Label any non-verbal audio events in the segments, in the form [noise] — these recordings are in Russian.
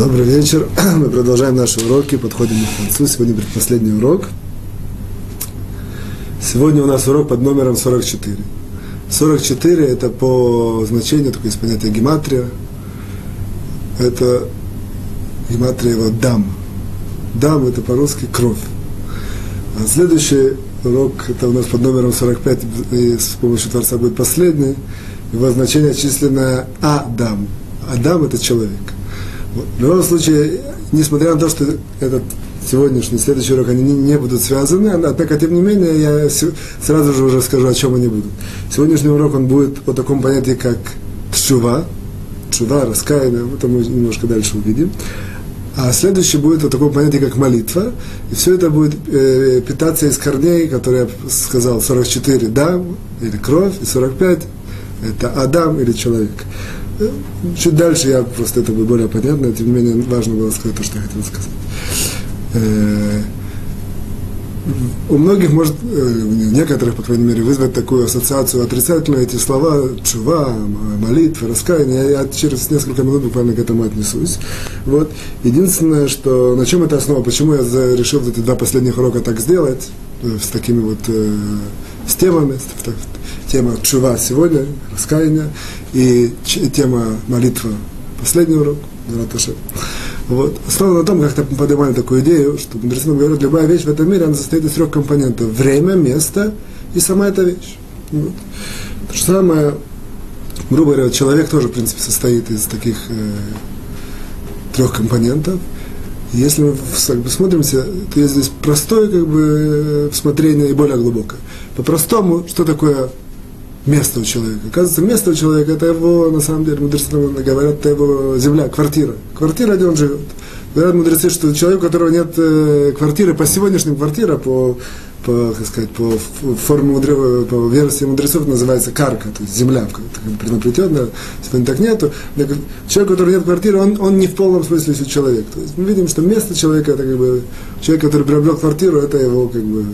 Добрый вечер. [clears throat] Мы продолжаем наши уроки, подходим к концу. Сегодня предпоследний урок. Сегодня у нас урок под номером 44. 44 это по значению, такое есть понятие гематрия. Это гематрия его дам. Дам это по-русски кровь. А следующий урок, это у нас под номером 45, и с помощью Творца будет последний. Его значение численное Адам. Адам это человек. В любом случае, несмотря на то, что этот сегодняшний, следующий урок, они не, не будут связаны, однако, тем не менее, я сразу же уже скажу, о чем они будут. Сегодняшний урок, он будет о таком понятии, как тшува, тшува, раскаяние, это мы немножко дальше увидим. А следующий будет о таком понятии, как молитва. И все это будет э, питаться из корней, которые я сказал, 44 дам или кровь, и 45 это Адам или человек. Чуть дальше я просто это будет более понятно, тем не менее важно было сказать то, что я хотел сказать. Э, у многих может, э, у некоторых, по крайней мере, вызвать такую ассоциацию отрицательную эти слова чува, молитва, раскаяние. Я, я через несколько минут буквально к этому отнесусь. Вот. Единственное, что на чем это основа, почему я решил эти два последних урока так сделать, э, с такими вот с темами, тема чува сегодня, раскаяние, и тема молитва последний урок, вот. Основано на том, как-то поднимали такую идею, что мудрецы нам говорят, любая вещь в этом мире, она состоит из трех компонентов. Время, место и сама эта вещь. Вот. То же самое, грубо говоря, человек тоже, в принципе, состоит из таких э, трех компонентов. Если мы как бы, смотримся, то есть здесь простое как бы, смотрение и более глубокое. По-простому, что такое место у человека. Оказывается, место у человека, это его, на самом деле, мудрецы говорят, это его земля, квартира. Квартира, где он живет. Говорят мудрецы, что человек, у которого нет э, квартиры, по сегодняшним квартира, по, по, как сказать, по форме мудрецов, по версии мудрецов называется карка, то есть земля, предопределенная, сегодня так нету. Человек, у которого нет квартиры, он, он не в полном смысле человек. То есть мы видим, что место человека, это как бы, человек, который приобрел квартиру, это его как бы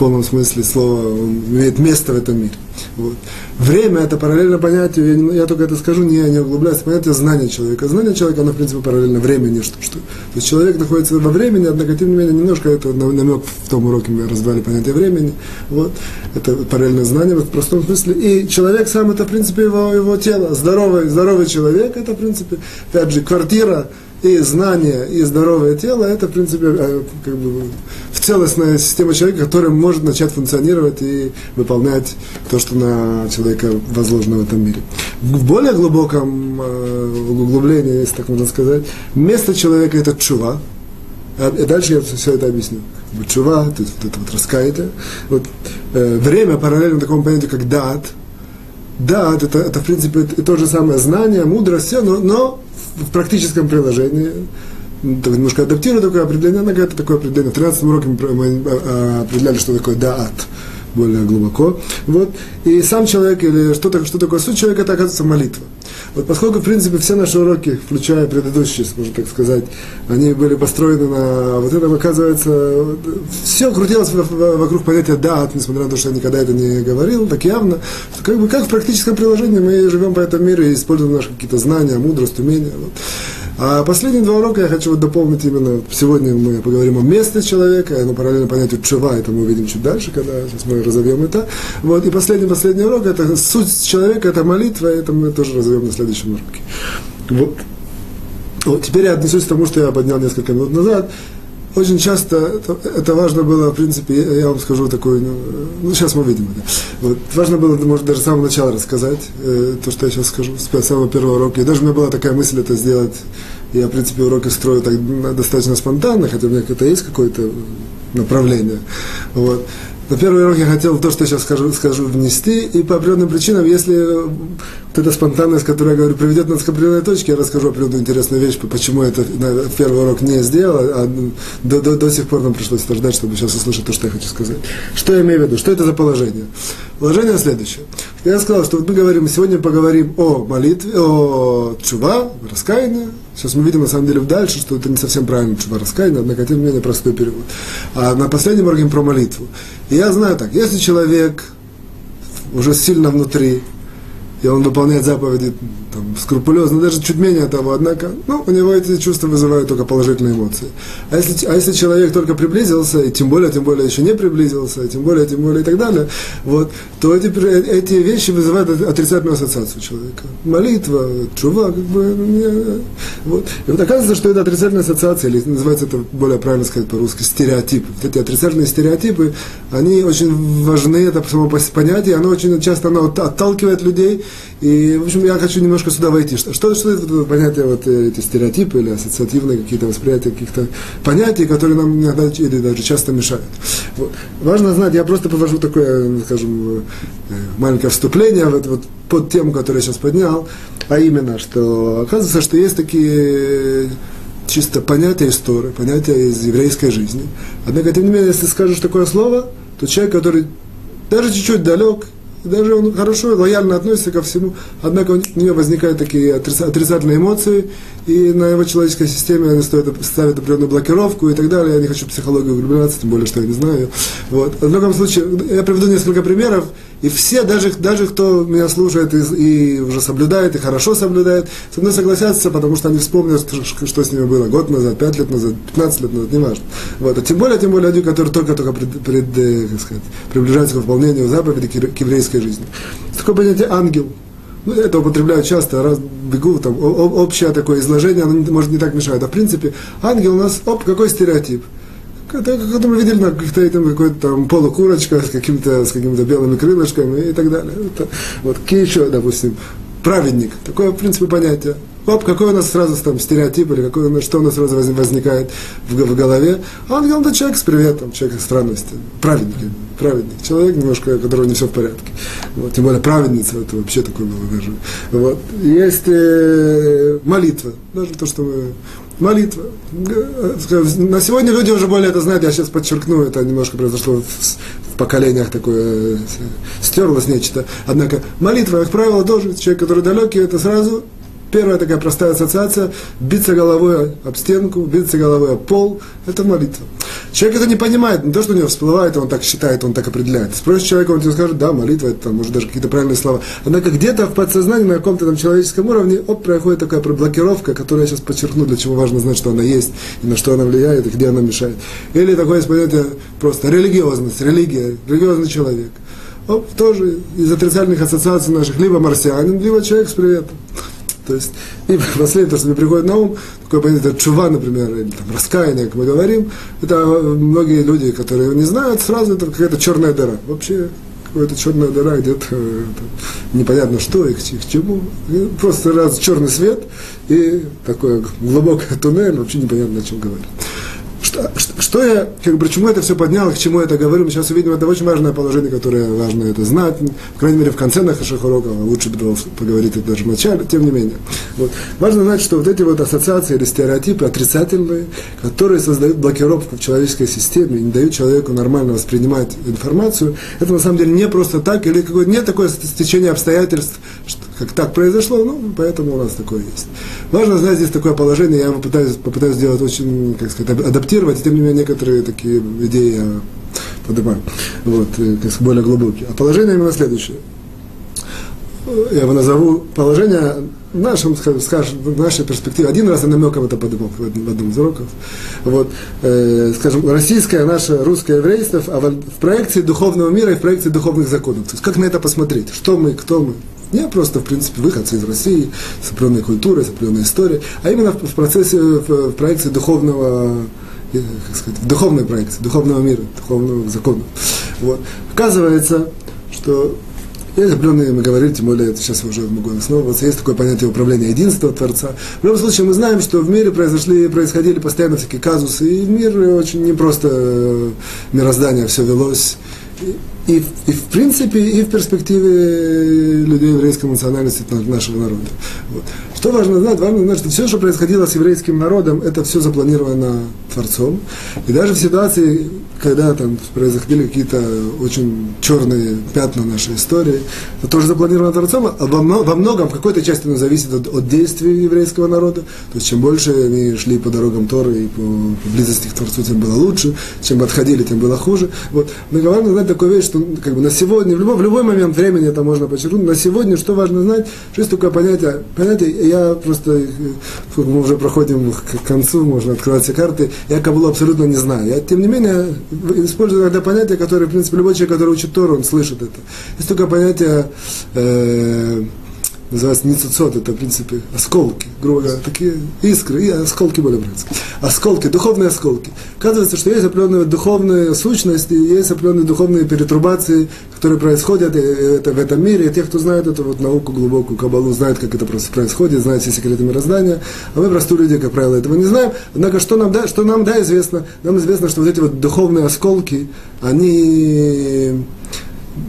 полном смысле слова, он имеет место в этом мире. Вот. Время это параллельно понятию, я, я только это скажу, не, не углубляюсь, понятие знания человека. Знание человека, оно, в принципе, параллельно времени. Что, что, то есть человек находится во времени, однако, тем не менее, немножко это намек в том уроке мы разбрали понятие времени. Вот. Это параллельное знание в простом смысле. И человек сам, это, в принципе, его, его тело. Здоровый, здоровый человек, это, в принципе, опять же, квартира, и знание, и здоровое тело, это, в принципе, э, как бы, целостная система человека, которая может начать функционировать и выполнять то, что на человека возложено в этом мире. В более глубоком э, углублении, если так можно сказать, место человека – это чува, а, и дальше я все это объясню. Чува, вот это вот раскаяние. Вот, э, время параллельно такому понятию, как дат. Дат это, это, в принципе, то же самое знание, мудрость, все, но, но в практическом приложении, так, немножко адаптирую такое определение, она говорит, такое определение. В 13 уроке мы а, определяли, что такое даат более глубоко. Вот. И сам человек, или что, что такое суть человека, это оказывается молитва. Вот поскольку, в принципе, все наши уроки, включая предыдущие, можно так сказать, они были построены на вот этом, оказывается, все крутилось вокруг понятия «дат», несмотря на то, что я никогда это не говорил, так явно, что как бы как в практическом приложении мы живем по этому миру и используем наши какие-то знания, мудрость, умения. Вот. А последние два урока я хочу вот дополнить именно, сегодня мы поговорим о месте человека, но параллельно понятию чува, это мы увидим чуть дальше, когда сейчас мы разовьем это. Вот, и последний, последний урок, это суть человека, это молитва, это мы тоже разовьем на следующем уроке. Вот. Вот, теперь я отнесусь к тому, что я поднял несколько минут назад очень часто это, это важно было, в принципе, я, вам скажу такой, ну, ну сейчас мы увидим это. Вот, важно было, может, даже с самого начала рассказать э, то, что я сейчас скажу, с самого первого урока. И даже у меня была такая мысль это сделать. Я, в принципе, уроки строю так достаточно спонтанно, хотя у меня это есть какое-то направление. Вот. На первый урок я хотел то, что я сейчас скажу, скажу внести, и по определенным причинам, если вот эта спонтанность, которую я говорю, приведет нас к определенной точке, я расскажу определенную интересную вещь, почему это на первый урок не сделал, а до, до, до сих пор нам пришлось ждать, чтобы сейчас услышать то, что я хочу сказать. Что я имею в виду? Что это за положение? Положение следующее. Я сказал, что вот мы говорим, сегодня поговорим о молитве, о чува, раскаянии. Сейчас мы видим, на самом деле, дальше, что это не совсем правильно чува, раскаяние, однако, тем не менее, простой перевод. А на последнем уроке про молитву. И я знаю так, если человек уже сильно внутри, и он выполняет заповеди там, скрупулезно, даже чуть менее того, однако, ну, у него эти чувства вызывают только положительные эмоции. А если, а если человек только приблизился, и тем более, тем более еще не приблизился, и тем более, тем более и так далее, вот, то эти, эти вещи вызывают отрицательную ассоциацию человека. Молитва, чува, как бы, не, вот. И вот оказывается, что это отрицательная ассоциация, или называется это более правильно сказать по-русски, стереотип. Вот эти отрицательные стереотипы, они очень важны, это само понятие, оно очень часто оно отталкивает людей, и, в общем, я хочу немножко сюда войти. Что, что, что это понятие, вот э, эти стереотипы или ассоциативные какие-то восприятия каких-то понятий, которые нам иногда или даже часто мешают. Вот. Важно знать, я просто повожу такое, скажем, э, маленькое вступление вот, вот, под тему, которую я сейчас поднял, а именно, что оказывается, что есть такие чисто понятия истории, понятия из еврейской жизни. Однако, тем не менее, если скажешь такое слово, то человек, который даже чуть-чуть далек, даже он хорошо, лояльно относится ко всему, однако у него возникают такие отрицательные эмоции, и на его человеческой системе они стоят, ставят определенную блокировку и так далее. Я не хочу психологию углубляться, тем более, что я не знаю. Вот. В любом случае, я приведу несколько примеров, и все, даже, даже кто меня слушает и, и уже соблюдает, и хорошо соблюдает, со мной согласятся, потому что они вспомнят, что, что с ними было год назад, пять лет назад, 15 лет назад, неважно. Вот. А тем более, тем более люди, которые только-только пред, пред, э, как сказать, приближаются к выполнению заповеди к еврейской жизни. Такое понятие ангел – ну, это употребляют часто, раз бегу, там, общее такое изложение, оно может не так мешает. А в принципе, ангел у нас, оп, какой стереотип. Это, как мы видели на каких-то там какой-то там полукурочка с каким-то с какими-то белыми крылышками и так далее. Это, вот еще, допустим, праведник. Такое, в принципе, понятие. Оп, какой у нас сразу там стереотип, или какой, у нас, что у нас сразу возникает в, в голове. Ангел это человек с приветом, человек с странностью. Праведник, праведник. Человек немножко, у которого не все в порядке. Вот, тем более праведница, это вообще такое было даже. Вот. Есть э, молитва, даже то, что мы молитва. На сегодня люди уже более это знают, я сейчас подчеркну, это немножко произошло в, в поколениях такое, э, стерлось нечто. Однако молитва, как правило, тоже человек, который далекий, это сразу Первая такая простая ассоциация – биться головой об стенку, биться головой об пол – это молитва. Человек это не понимает, не то, что у него всплывает, он так считает, он так определяет. Спросишь человека, он тебе скажет, да, молитва, это может, даже какие-то правильные слова. Однако где-то в подсознании, на каком-то там человеческом уровне, оп, происходит такая блокировка, которую я сейчас подчеркну, для чего важно знать, что она есть, и на что она влияет, и где она мешает. Или такое есть понятие просто религиозность, религия, религиозный человек. Оп, тоже из отрицательных ассоциаций наших, либо марсианин, либо человек с приветом. То есть, и [laughs] последнее, то, что мне приходит на ум, такое понятие чува, например, или там, раскаяние, как мы говорим, это многие люди, которые не знают, сразу это какая-то черная дыра. Вообще, какая-то черная дыра где-то э, непонятно что и к, к чему. И просто раз черный свет и такой глубокий туннель, вообще непонятно о чем говорить. Что, что, я, как бы, почему это все поднял, к чему я это говорю, мы сейчас увидим, это очень важное положение, которое важно это знать, по крайней мере, в конце наших уроков, лучше бы поговорить это даже в начале, тем не менее. Вот. Важно знать, что вот эти вот ассоциации или стереотипы отрицательные, которые создают блокировку в человеческой системе не дают человеку нормально воспринимать информацию, это на самом деле не просто так, или какое нет такое стечение обстоятельств, что, как так произошло, ну, поэтому у нас такое есть. Важно знать здесь такое положение, я попытаюсь, попытаюсь сделать очень, как сказать, адаптировать, и тем не менее некоторые такие идеи я поднимаю, вот, э, как сказать, более глубокие. А положение именно следующее. Я его назову положение в нашем, скажем, в нашей перспективе. Один раз я намеком это поднимал в одном из уроков. Вот, э, скажем, российское, наше русское еврейство а в проекции духовного мира и в проекции духовных законов. То есть как на это посмотреть? Что мы, кто мы? Не просто, в принципе, выходцы из России, с определенной культурой, с определенной историей, а именно в процессе, в проекции духовного, э, как сказать, в духовной проекции, духовного мира, духовного закона. Вот. Оказывается, что есть определенные, мы говорили, тем более, это сейчас уже могу основываться, есть такое понятие управления единства Творца. В любом случае, мы знаем, что в мире произошли, происходили постоянно всякие казусы, и в мире очень не просто э, мироздание все велось и, и в принципе, и в перспективе людей еврейской национальности нашего народа. Вот. Что важно знать? Важно знать, что все, что происходило с еврейским народом, это все запланировано Творцом. И даже в ситуации, когда там происходили какие-то очень черные пятна нашей истории, это тоже запланировано Творцом, а во, многом, в какой-то части оно зависит от, от действий еврейского народа. То есть, чем больше они шли по дорогам Торы и по, по близости к Творцу, тем было лучше, чем отходили, тем было хуже. Вот. Но главное знать такую вещь, что как бы на сегодня, в любой, в любой момент времени это можно подчеркнуть, на сегодня что важно знать, что есть такое понятие, понятие, я просто, мы уже проходим к концу, можно открывать все карты, я Кабулу абсолютно не знаю. Я, тем не менее, использую иногда понятие, которое, в принципе, любой человек, который учит Тору, он слышит это. Есть такое понятие, э, называется ницуцот, это, в принципе, осколки, грубо говоря, такие искры, и осколки более братские. Осколки, духовные осколки. Оказывается, что есть определенная духовная сущность, и есть определенные духовные перетрубации, которые происходят это, в этом мире. И те, кто знает эту вот науку глубокую, кабалу, знают, как это происходит, знают все секреты мироздания. А мы, простые люди, как правило, этого не знаем. Однако, что нам, да, что нам да известно? Нам известно, что вот эти вот духовные осколки, они,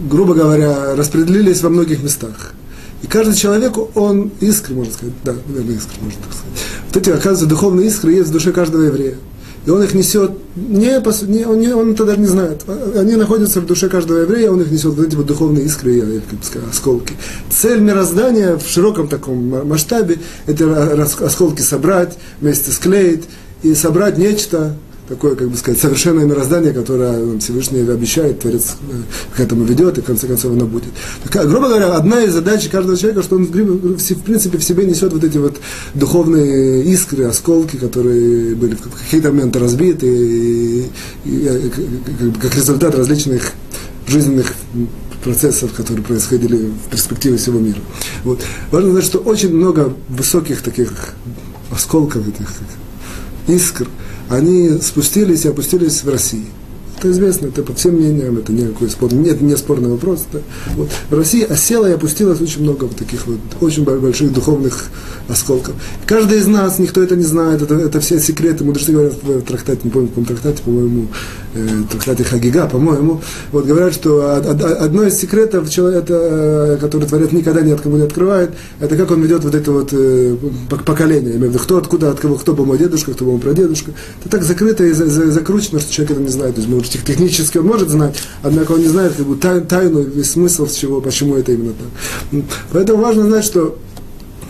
грубо говоря, распределились во многих местах. И каждый человек, он искры, можно сказать, да, наверное, искры, можно так сказать. Вот эти, оказывается, духовные искры есть в душе каждого еврея. И он их несет, не, не, он, не, он это даже не знает. Они находятся в душе каждого еврея, он их несет, вот эти вот духовные искры, я, как сказать, осколки. Цель мироздания в широком таком масштабе, это осколки собрать, вместе склеить и собрать нечто, такое, как бы сказать, совершенное мироздание, которое Всевышний обещает, Творец э, к этому ведет, и в конце концов оно будет. Так, грубо говоря, одна из задач каждого человека, что он, в принципе, в себе несет вот эти вот духовные искры, осколки, которые были в какие-то моменты разбиты, и, и, э, как результат различных жизненных процессов, которые происходили в перспективе всего мира. Вот. Важно знать, что очень много высоких таких осколков, этих искр, они спустились и опустились в России. Это известно, это по всем мнениям, это никакой спор, нет, не спорный вопрос. Да. Вот. В России осела и опустилось очень много вот таких вот очень больших духовных осколков. Каждый из нас, никто это не знает, это, это все секреты, мудрецы говорят в трактате, не помню, в каком трактате, по-моему, трактате Хагига, по-моему, вот говорят, что одно из секретов человека, э, который Творец никогда ни от кого не открывает, это как он ведет вот это вот э, поколение, имею в виду, кто откуда, от кого, кто был мой дедушка, кто был мой прадедушка. Это так закрыто и закручено, что человек это не знает. То есть, может, технически он может знать, однако он не знает как бы, тайну, весь смысл, чего, почему это именно так. Поэтому важно знать, что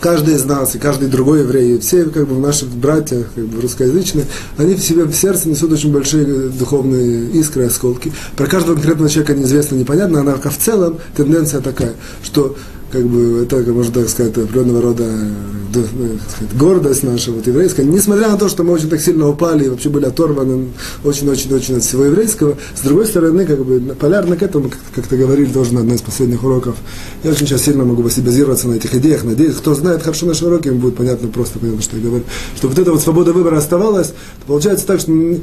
каждый из нас и каждый другой еврей, все как бы наши братья как бы, русскоязычные, они в себе в сердце несут очень большие духовные искры, осколки. Про каждого конкретного человека неизвестно, непонятно, однако в целом тенденция такая, что как бы это, можно так сказать, определенного рода ну, сказать, гордость наша вот, еврейская, несмотря на то, что мы очень так сильно упали и вообще были оторваны очень-очень-очень от всего еврейского, с другой стороны, как бы полярно к этому, как, как ты говорили, тоже на одной из последних уроков, я очень сейчас сильно могу базироваться на этих идеях, надеюсь, кто знает хорошо наши уроки, им будет понятно, просто понятно, что я говорю, что вот эта вот свобода выбора оставалась, то получается так, что не,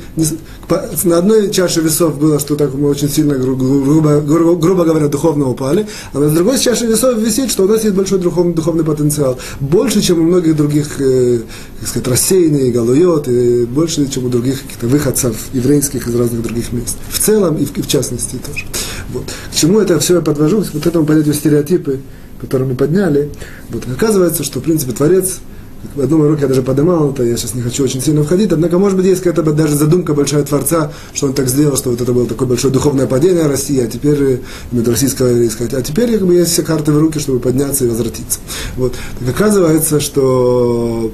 по, на одной чаше весов было, что так мы очень сильно, грубо, грубо, грубо говоря, духовно упали, а на другой чаше весов висит, что у нас есть большой духовный, духовный потенциал, больше, чем у многих других, э, как сказать, рассеянные галует, и больше, чем у других каких-то выходцев еврейских из разных других мест. В целом и в, и в частности тоже. Вот. К чему это все я подвожу? Вот этому понятию стереотипы, которые мы подняли. Вот. Оказывается, что, в принципе, Творец в одном уроке я даже поднимал это, я сейчас не хочу очень сильно входить, однако, может быть, есть какая-то даже задумка большая Творца, что он так сделал, что вот это было такое большое духовное падение России, а теперь, именно российского еврейского, а теперь как бы есть все карты в руки, чтобы подняться и возвратиться. Вот. Так оказывается, что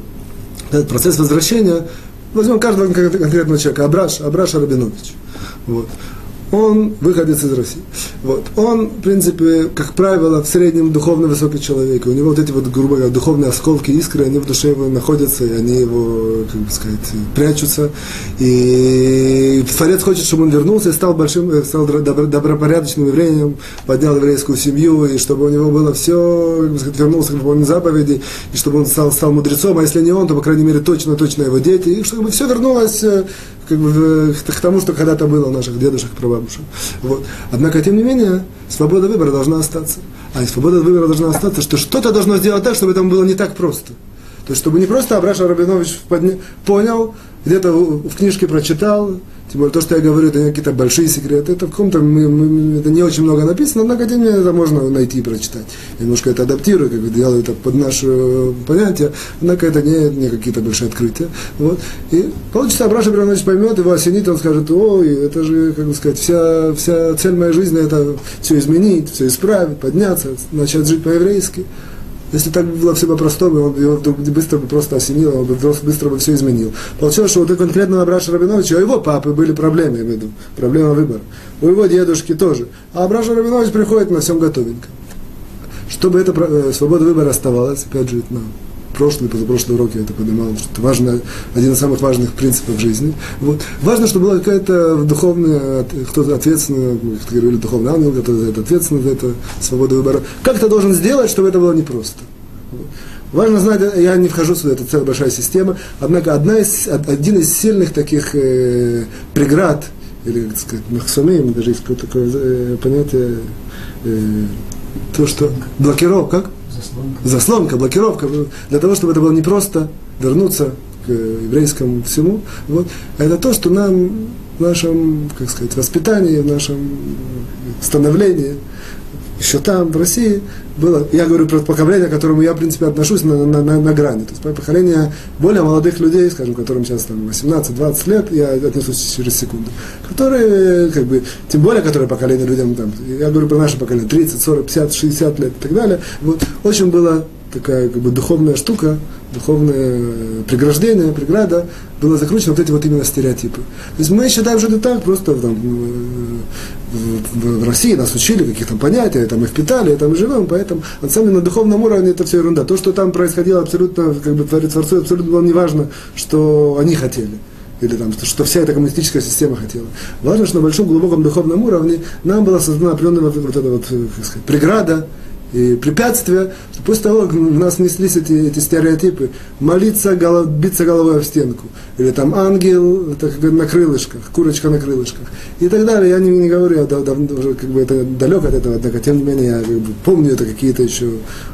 этот процесс возвращения, возьмем каждого конкретного человека, Абраш, Абраш Рабинович. Вот он выходец из России. Вот. Он, в принципе, как правило, в среднем духовно высокий человек. У него вот эти вот, грубо говоря, духовные осколки, искры, они в душе его находятся, и они его, как бы сказать, прячутся. И Творец хочет, чтобы он вернулся и стал большим, э, стал добропорядочным евреем, поднял еврейскую семью, и чтобы у него было все, как бы сказать, вернулся к выполнению заповеди, и чтобы он стал, стал мудрецом, а если не он, то, по крайней мере, точно-точно его дети, и чтобы все вернулось э, как бы, к тому, что когда-то было у наших дедушек и прабабушек. Вот. Однако, тем не менее, свобода выбора должна остаться. А и свобода выбора должна остаться, что что-то должно сделать так, чтобы это было не так просто. То есть, чтобы не просто Абраша Рабинович понял, где-то в книжке прочитал, тем более то, что я говорю, это не какие-то большие секреты, это в каком-то, это не очень много написано, однако тем не менее это можно найти и прочитать. Я немножко это адаптирую, как бы делаю это под наше понятие, однако это не, не какие-то большие открытия. Вот. И получится, Абраша Бранович поймет, его осенит, он скажет, ой, это же, как бы сказать, вся, вся цель моей жизни это все изменить, все исправить, подняться, начать жить по-еврейски. Если так было все по-простому, он его вдруг быстро бы просто осенило, он бы быстро бы все изменил. Получилось, что вот у конкретного Абраша Рабиновича, у его папы были проблемы, я имею в виду, проблема выбора. У его дедушки тоже. А Абраша Рабинович приходит на всем готовенько. Чтобы эта э, свобода выбора оставалась, опять же, на прошлый, позапрошлый урок я это поднимал, что это важно, один из самых важных принципов жизни. Вот. Важно, чтобы была какая-то духовная, кто-то ответственный, как говорили, духовный ангел, который за это ответственный, за это свободу выбора. Как это должен сделать, чтобы это было непросто? Важно знать, я не вхожу сюда, это целая большая система, однако одна из, один из сильных таких э, преград, или, как сказать, махсумим, даже есть такое э, понятие, э, то, что блокировка? Заслонка. Заслонка, блокировка. Для того, чтобы это было непросто вернуться к еврейскому всему, вот, это то, что нам в нашем, как сказать, воспитании, в нашем становлении, еще там, в России, было, я говорю про поколение, к которому я, в принципе, отношусь на, на, на, на грани. То есть поколение более молодых людей, скажем, которым сейчас там 18-20 лет, я отнесусь через секунду, которые, как бы, тем более, которые поколение людям, там, я говорю про наше поколение, 30, 40, 50, 60 лет и так далее, вот, очень было такая как бы духовная штука, духовное преграждение, преграда, было закручено вот эти вот именно стереотипы. То есть мы считаем, что это так, просто там, в, России нас учили каких-то понятий, там их впитали, там и живем, поэтому на самом деле на духовном уровне это все ерунда. То, что там происходило абсолютно, как бы творец Творцу, абсолютно было неважно, что они хотели или там, что вся эта коммунистическая система хотела. Важно, что на большом глубоком духовном уровне нам была создана определенная вот, вот эта вот, как сказать, преграда, и препятствия, что после того, как у нас неслись эти, эти стереотипы, молиться, голов, биться головой в стенку, или там ангел это как на крылышках, курочка на крылышках, и так далее. Я не, не говорю, я давно уже как бы это далек от этого, однако тем не менее я как бы, помню это какие-то еще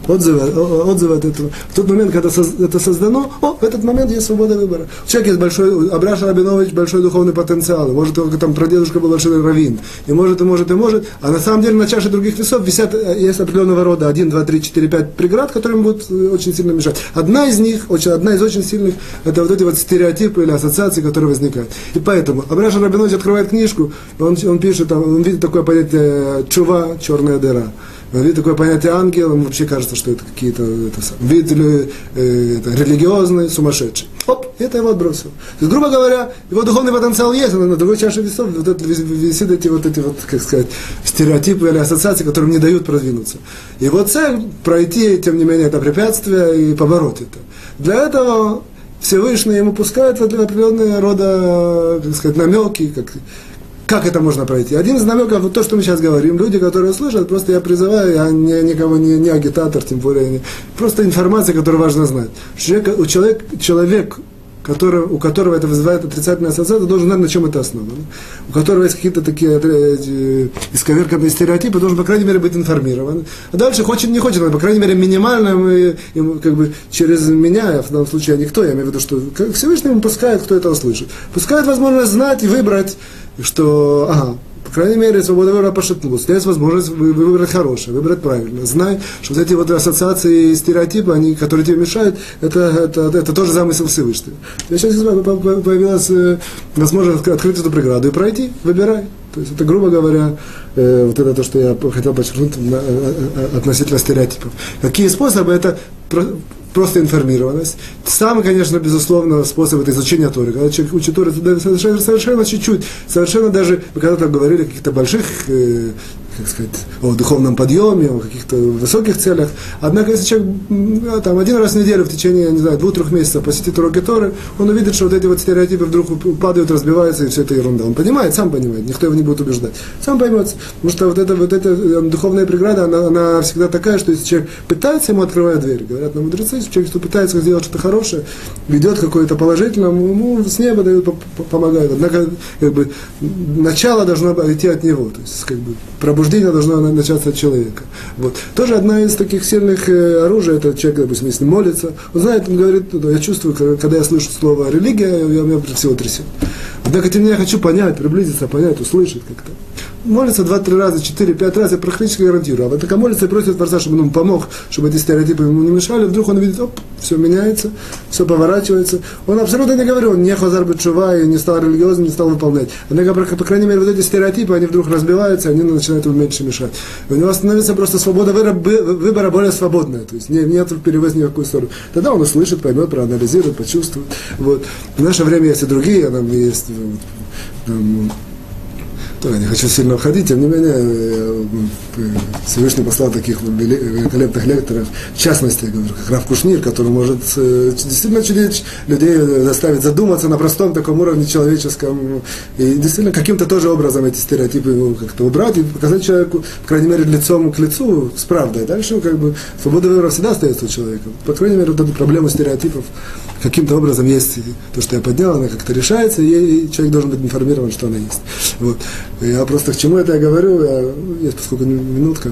отзывы, отзывы от этого. В тот момент, когда это создано, о, в этот момент есть свобода выбора. У человека есть большой, Абраша Рабинович большой духовный потенциал, может, только там прадедушка был большой раввин, и может, и может, и может, а на самом деле на чаше других весов висят, э, есть определенного рода 1, 2, 3, 4, 5 преград, которые будут э, очень сильно мешать. Одна из них, очень, одна из очень сильных, это вот эти вот стереотипы или ассоциации, которые возникают. И поэтому Абраша Рабинович открывает книжку, он, он пишет, он видит такое понятие чува, черная дыра. Он видит такое понятие ангел, ему вообще кажется, что это какие-то это, видели э, это, религиозные, сумасшедшие. Оп, это его отбросил. То есть, грубо говоря, его духовный потенциал есть, но на другой чаше весов вот это, висит эти вот эти вот, как сказать, стереотипы или ассоциации, которые не дают продвинуться. Его цель пройти, тем не менее, это препятствие и побороть это. Для этого Всевышний ему пускает в определенные рода, как сказать, намеки, как как это можно пройти? Один из намеков, вот то, что мы сейчас говорим, люди, которые слышат, просто я призываю, я не, никого не, не агитатор, тем более, не, просто информация, которую важно знать. Человек, у человек, человек который, у которого это вызывает отрицательная ассоциация, должен знать, на чем это основано. У которого есть какие-то такие э, исковерканные стереотипы, должен, по крайней мере, быть информирован. А дальше, хочет, не хочет, но, по крайней мере, минимально, мы, как бы, через меня, в данном случае, а никто, я имею в виду, что Всевышний ему пускает, кто это услышит. Пускает возможность знать и выбрать что, ага, крайней мере, свобода выбора пошатнулась. Есть возможность выбрать хорошее, выбрать правильно. Знай, что вот эти вот ассоциации и стереотипы, они, которые тебе мешают, это, это, это тоже замысел Всевышнего. Я сейчас появилась э, возможность открыть эту преграду и пройти, выбирай. То есть это, грубо говоря, э, вот это то, что я хотел подчеркнуть э, э, относительно стереотипов. Какие способы? Это просто информированность. Самый, конечно, безусловно, способ это изучение Торы. Когда человек учит Торы, совершенно, совершенно чуть-чуть, совершенно даже, мы когда-то говорили о каких-то больших э, как сказать, о духовном подъеме, о каких-то высоких целях. Однако, если человек там, один раз в неделю в течение, не знаю, двух-трех месяцев посетит уроки Торы, он увидит, что вот эти вот стереотипы вдруг падают, разбиваются, и все это ерунда. Он понимает, сам понимает, никто его не будет убеждать. Сам поймет, потому что вот эта, вот эта э, духовная преграда, она, она всегда такая, что если человек пытается, ему открывают дверь. Говорят нам мудрецы, если человек пытается сделать что-то хорошее, ведет какое-то положительное, ему с неба дают, помогают. Однако, как бы, начало должно идти от него. То есть, как бы, пробуждение должно начаться от человека. Вот. Тоже одна из таких сильных э, оружий, это человек, допустим, если молится, он знает, он говорит, я чувствую, когда я слышу слово религия, я, меня всего трясет. Однако тем не менее я хочу понять, приблизиться, понять, услышать как-то. Молится два-три раза, четыре-пять раз, я практически гарантирую. А вот такая молится и просит Творца, чтобы он ему помог, чтобы эти стереотипы ему не мешали. Вдруг он видит, оп, все меняется, все поворачивается. Он абсолютно не говорил, он не хазар чува и не стал религиозным, не стал выполнять. Однако, по, по крайней мере, вот эти стереотипы, они вдруг разбиваются, они начинают ему меньше мешать. И у него становится просто свобода выбора более свободная, то есть нет перевес ни в какую сторону. Тогда он услышит, поймет, проанализирует, почувствует. Вот. В наше время есть и другие, нам есть там, я не хочу сильно уходить, тем не менее, э, Всевышний послал таких великолепных лекторов, в частности, говорю, как Рав Кушнир, который может э, действительно чудить людей, заставить задуматься на простом таком уровне человеческом, и действительно каким-то тоже образом эти стереотипы как-то убрать и показать человеку, по крайней мере, лицом к лицу с правдой. Дальше как бы свобода выбора всегда остается у человека. По крайней мере, вот эту проблему стереотипов каким-то образом есть то, что я поднял, она как-то решается, и человек должен быть информирован, что она есть. Вот. Я просто к чему это я говорю, я, есть поскольку минутка,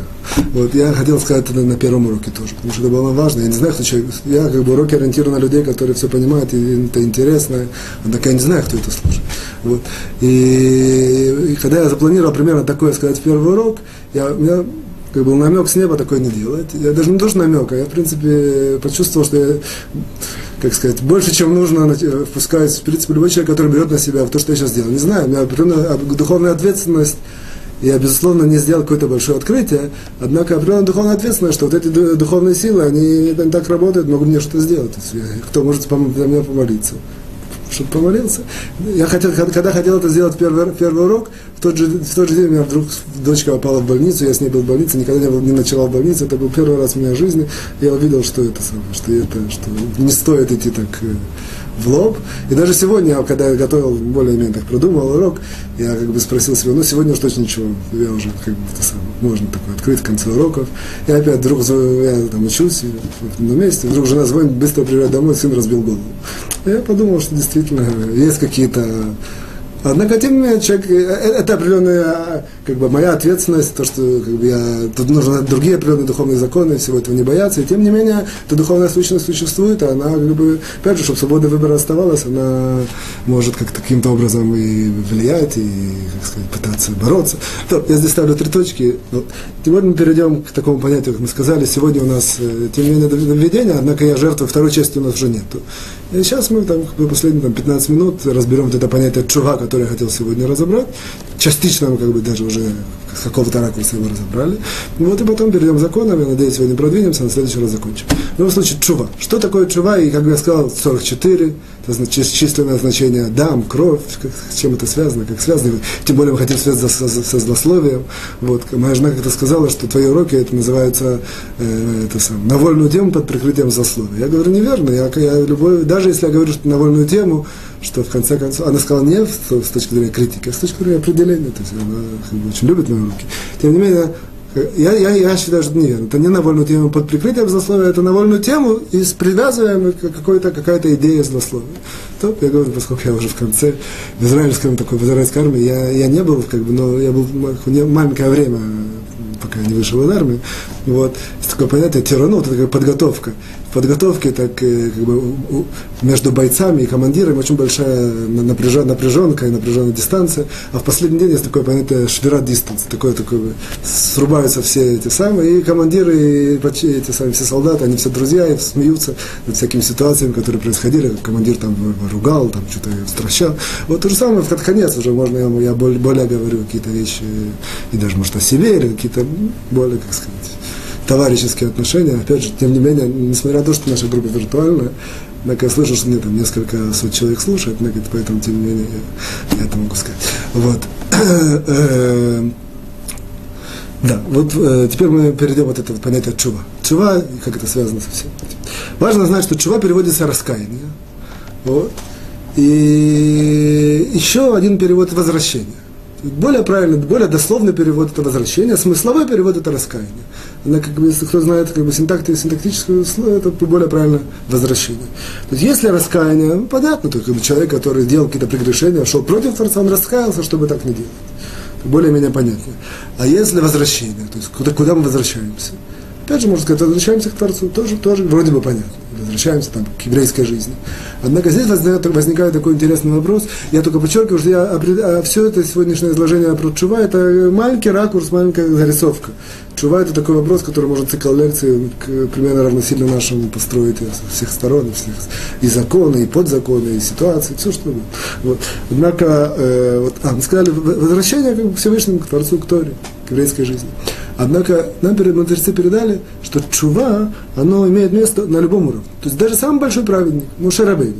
вот, я хотел сказать это на первом уроке тоже, потому что это было важно. Я не знаю, кто человек, я как бы уроки ориентирован на людей, которые все понимают, и это интересно, однако я не знаю, кто это слушает. Вот. И, и когда я запланировал примерно такое сказать в первый урок, я, у меня как был намек с неба такой не делать. Я даже не то, что намек, а я, в принципе, почувствовал, что я, как сказать, больше, чем нужно, впускаюсь, в принципе, любой человек, который берет на себя то, что я сейчас делаю. Не знаю, у меня определенная духовная ответственность, я, безусловно, не сделал какое-то большое открытие, однако определенная духовная ответственность, что вот эти духовные силы, они, они так работают, могут мне что-то сделать. Кто может за меня помолиться чтобы помолился. Я хотел, когда хотел это сделать первый, первый урок, в тот, же, в тот же день у меня вдруг дочка попала в больницу, я с ней был в больнице, никогда не, был, не ночевал в больнице, это был первый раз в моей жизни, я увидел, что это самое, что это, что не стоит идти так э, в лоб. И даже сегодня, когда я готовил, более-менее так продумал урок, я как бы спросил себя, ну сегодня уж точно ничего, я уже как бы это самое, можно такое открыть в конце уроков. И опять вдруг я там учусь на месте, вдруг жена звонит, быстро приезжает домой, сын разбил голову. И я подумал, что действительно есть какие-то Однако, тем не менее, человек, э, э, это определенная, как бы, моя ответственность, то, что как бы, я, тут нужны другие определенные духовные законы, всего этого не бояться. И тем не менее, эта духовная сущность существует, и она, как бы, опять же, чтобы свобода выбора оставалась, она может как-то каким-то образом и влиять, и, как сказать, пытаться бороться. То, я здесь ставлю три точки. Вот. Теперь мы перейдем к такому понятию, как мы сказали, сегодня у нас, э, тем не менее, введение, однако я жертва, второй части у нас уже нету. И сейчас мы там, последние там, 15 минут разберем вот это понятие чува, которое я хотел сегодня разобрать. Частично мы как бы даже уже с какого-то ракурса его разобрали. Вот и потом перейдем к законам, я надеюсь, сегодня продвинемся, на следующий раз закончим. В любом случае, чува. Что такое чува? И, как я сказал, 44, это численное значение дам, кровь, как, с чем это связано, как связано. Тем более мы хотим связать со, со, со злословием. Вот. Моя жена как-то сказала, что твои уроки, это называется э, это сам, на вольную тему под прикрытием злословия. Я говорю, неверно. Я, я любой, даже если я говорю, что на вольную тему, что в конце концов, она сказала не с, точки зрения критики, а с точки зрения определения. То есть она как бы, очень любит мои руки. Тем не менее, я, я, я считаю, что неверно. Это не на вольную тему под прикрытием злословия, это на вольную тему и с привязываем какой-то, какая-то идея злословия. То, я говорю, поскольку я уже в конце, в израильском такой, в израильской армии, я, я не был, как бы, но я был маленькое время, пока не вышел из армии. Вот. Такое понятие тиранут, это такая подготовка подготовке, так как бы, между бойцами и командирами очень большая напряжен, напряженка и напряженная дистанция. А в последний день есть такое понятие швера дистанс, такое, такое, срубаются все эти самые, и командиры, и эти самые все солдаты, они все друзья, и смеются над всякими ситуациями, которые происходили, командир там ругал, там что-то стращал. Вот то же самое в конец уже можно, я, я более, более говорю какие-то вещи, и даже, может, о себе, или какие-то более, как сказать, товарищеские отношения. Опять же, тем не менее, несмотря на то, что наша группа виртуальная, однако я слышу, что мне там несколько сот человек слушает, поэтому, тем не менее, я, я это могу сказать. Вот. Э, да, вот э, теперь мы перейдем вот это понятие чува. Чува, как это связано со всем этим. Важно знать, что чува переводится раскаяние. Вот. И еще один перевод возвращение. Более правильный, более дословный перевод это возвращение, смысловой перевод это раскаяние. Она, как бы, если кто знает как бы, синтакти, синтактическое слово, это более правильно возвращение. То есть, если раскаяние, ну, понятно, то как бы, человек, который делал какие-то прегрешения, шел против Творца, он раскаялся, чтобы так не делать. Более-менее понятно. А если возвращение, то есть куда, куда мы возвращаемся? Опять же, можно сказать, возвращаемся к Творцу, тоже, тоже вроде бы понятно. Возвращаемся там, к еврейской жизни. Однако здесь возникает, возникает такой интересный вопрос. Я только подчеркиваю, что я, а все это сегодняшнее изложение про Чува, это маленький ракурс, маленькая зарисовка. Чува это такой вопрос, который может цикл лекции примерно равносильно нашему построить со всех сторон, всех, и законы, и подзаконы, и ситуации, все что угодно. Вот. Однако, э, вот, а, мы сказали, возвращение как бы, к Всевышнему, к Творцу, к Торе, к еврейской жизни. Однако нам мудрецы передали, что чува, оно имеет место на любом уровне. То есть даже самый большой праведник, ну Шарабей,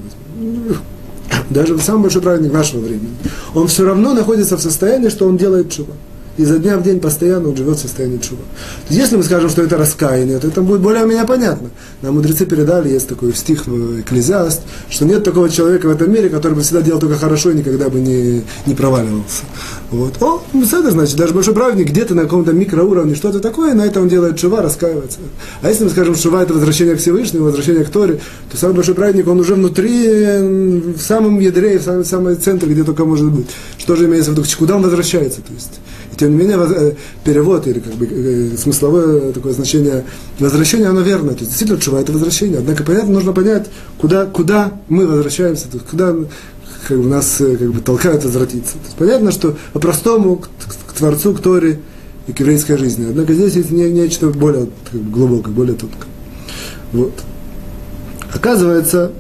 даже самый большой праведник нашего времени, он все равно находится в состоянии, что он делает чува изо дня в день постоянно он живет в состоянии чува. Если мы скажем, что это раскаяние, то это будет более-менее понятно. Нам мудрецы передали, есть такой стих в Экклезиаст, что нет такого человека в этом мире, который бы всегда делал только хорошо и никогда бы не, не проваливался. Вот. О, ну, это значит, даже большой праведник где-то на каком-то микроуровне что-то такое, на этом он делает чува, раскаивается. А если мы скажем, что чува это возвращение к Всевышнему, возвращение к Торе, то самый большой праведник, он уже внутри, в самом ядре, в самом, самом центре, где только может быть. Что же имеется в виду, куда он возвращается? То есть, тем не менее, э, перевод или как бы э, смысловое такое значение возвращения, оно верно. То есть действительно чува это возвращение. Однако, понятно, нужно понять, куда, куда мы возвращаемся, то есть, куда как бы, нас э, как бы, толкают возвратиться. То есть, понятно, что по-простому к, к, Творцу, к Торе и к еврейской жизни. Однако здесь есть не, нечто более как бы, глубокое, более тонкое. Вот. Оказывается,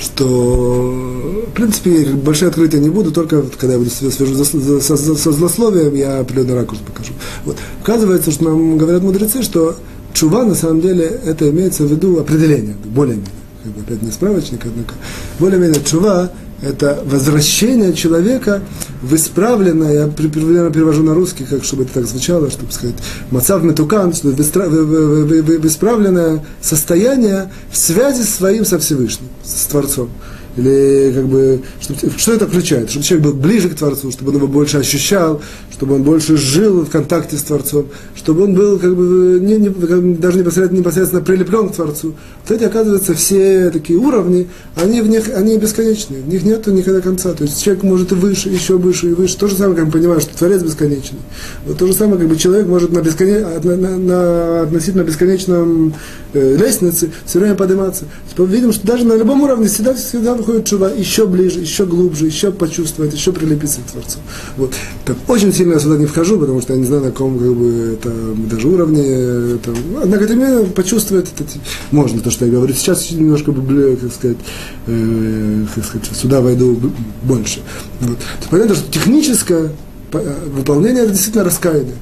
что, в принципе, большие открытия не буду, только когда я буду свяжу со, со, со злословием, я определенный ракурс покажу. Вот. Оказывается, что нам говорят мудрецы, что чува, на самом деле, это имеется в виду определение, более-менее, как бы опять не справочник, однако, более-менее чува это возвращение человека в исправленное, я примерно перевожу на русский, как чтобы это так звучало, чтобы сказать, мацав метукан, в исправленное состояние в связи с своим со Всевышним, с Творцом. Или как бы, что, что это включает? Чтобы человек был ближе к Творцу, чтобы он его больше ощущал, чтобы он больше жил в контакте с Творцом, чтобы он был как бы не, не, даже непосредственно, непосредственно прилеплен к Творцу. Вот эти, оказывается, все такие уровни, они в них, они бесконечные, в них нет никогда конца. То есть человек может и выше, еще выше, и выше. То же самое, как мы понимаем, что Творец бесконечный. Вот то же самое, как бы человек может на, бесконе, на, на, на относительно бесконечном э, лестнице все время подниматься. Мы видим, что даже на любом уровне всегда, всегда выходит чува еще ближе, еще глубже, еще почувствовать, еще прилепиться к Творцу. Вот. Так, очень сильно я сюда не вхожу, потому что я не знаю, на каком как бы, это, даже уровне. Там, однако это меня почувствовать это, можно, то, что я говорю. Сейчас немножко, как сказать, э, как сказать, сюда войду больше. Вот. Понятно, что техническое э, выполнение это действительно раскаяние.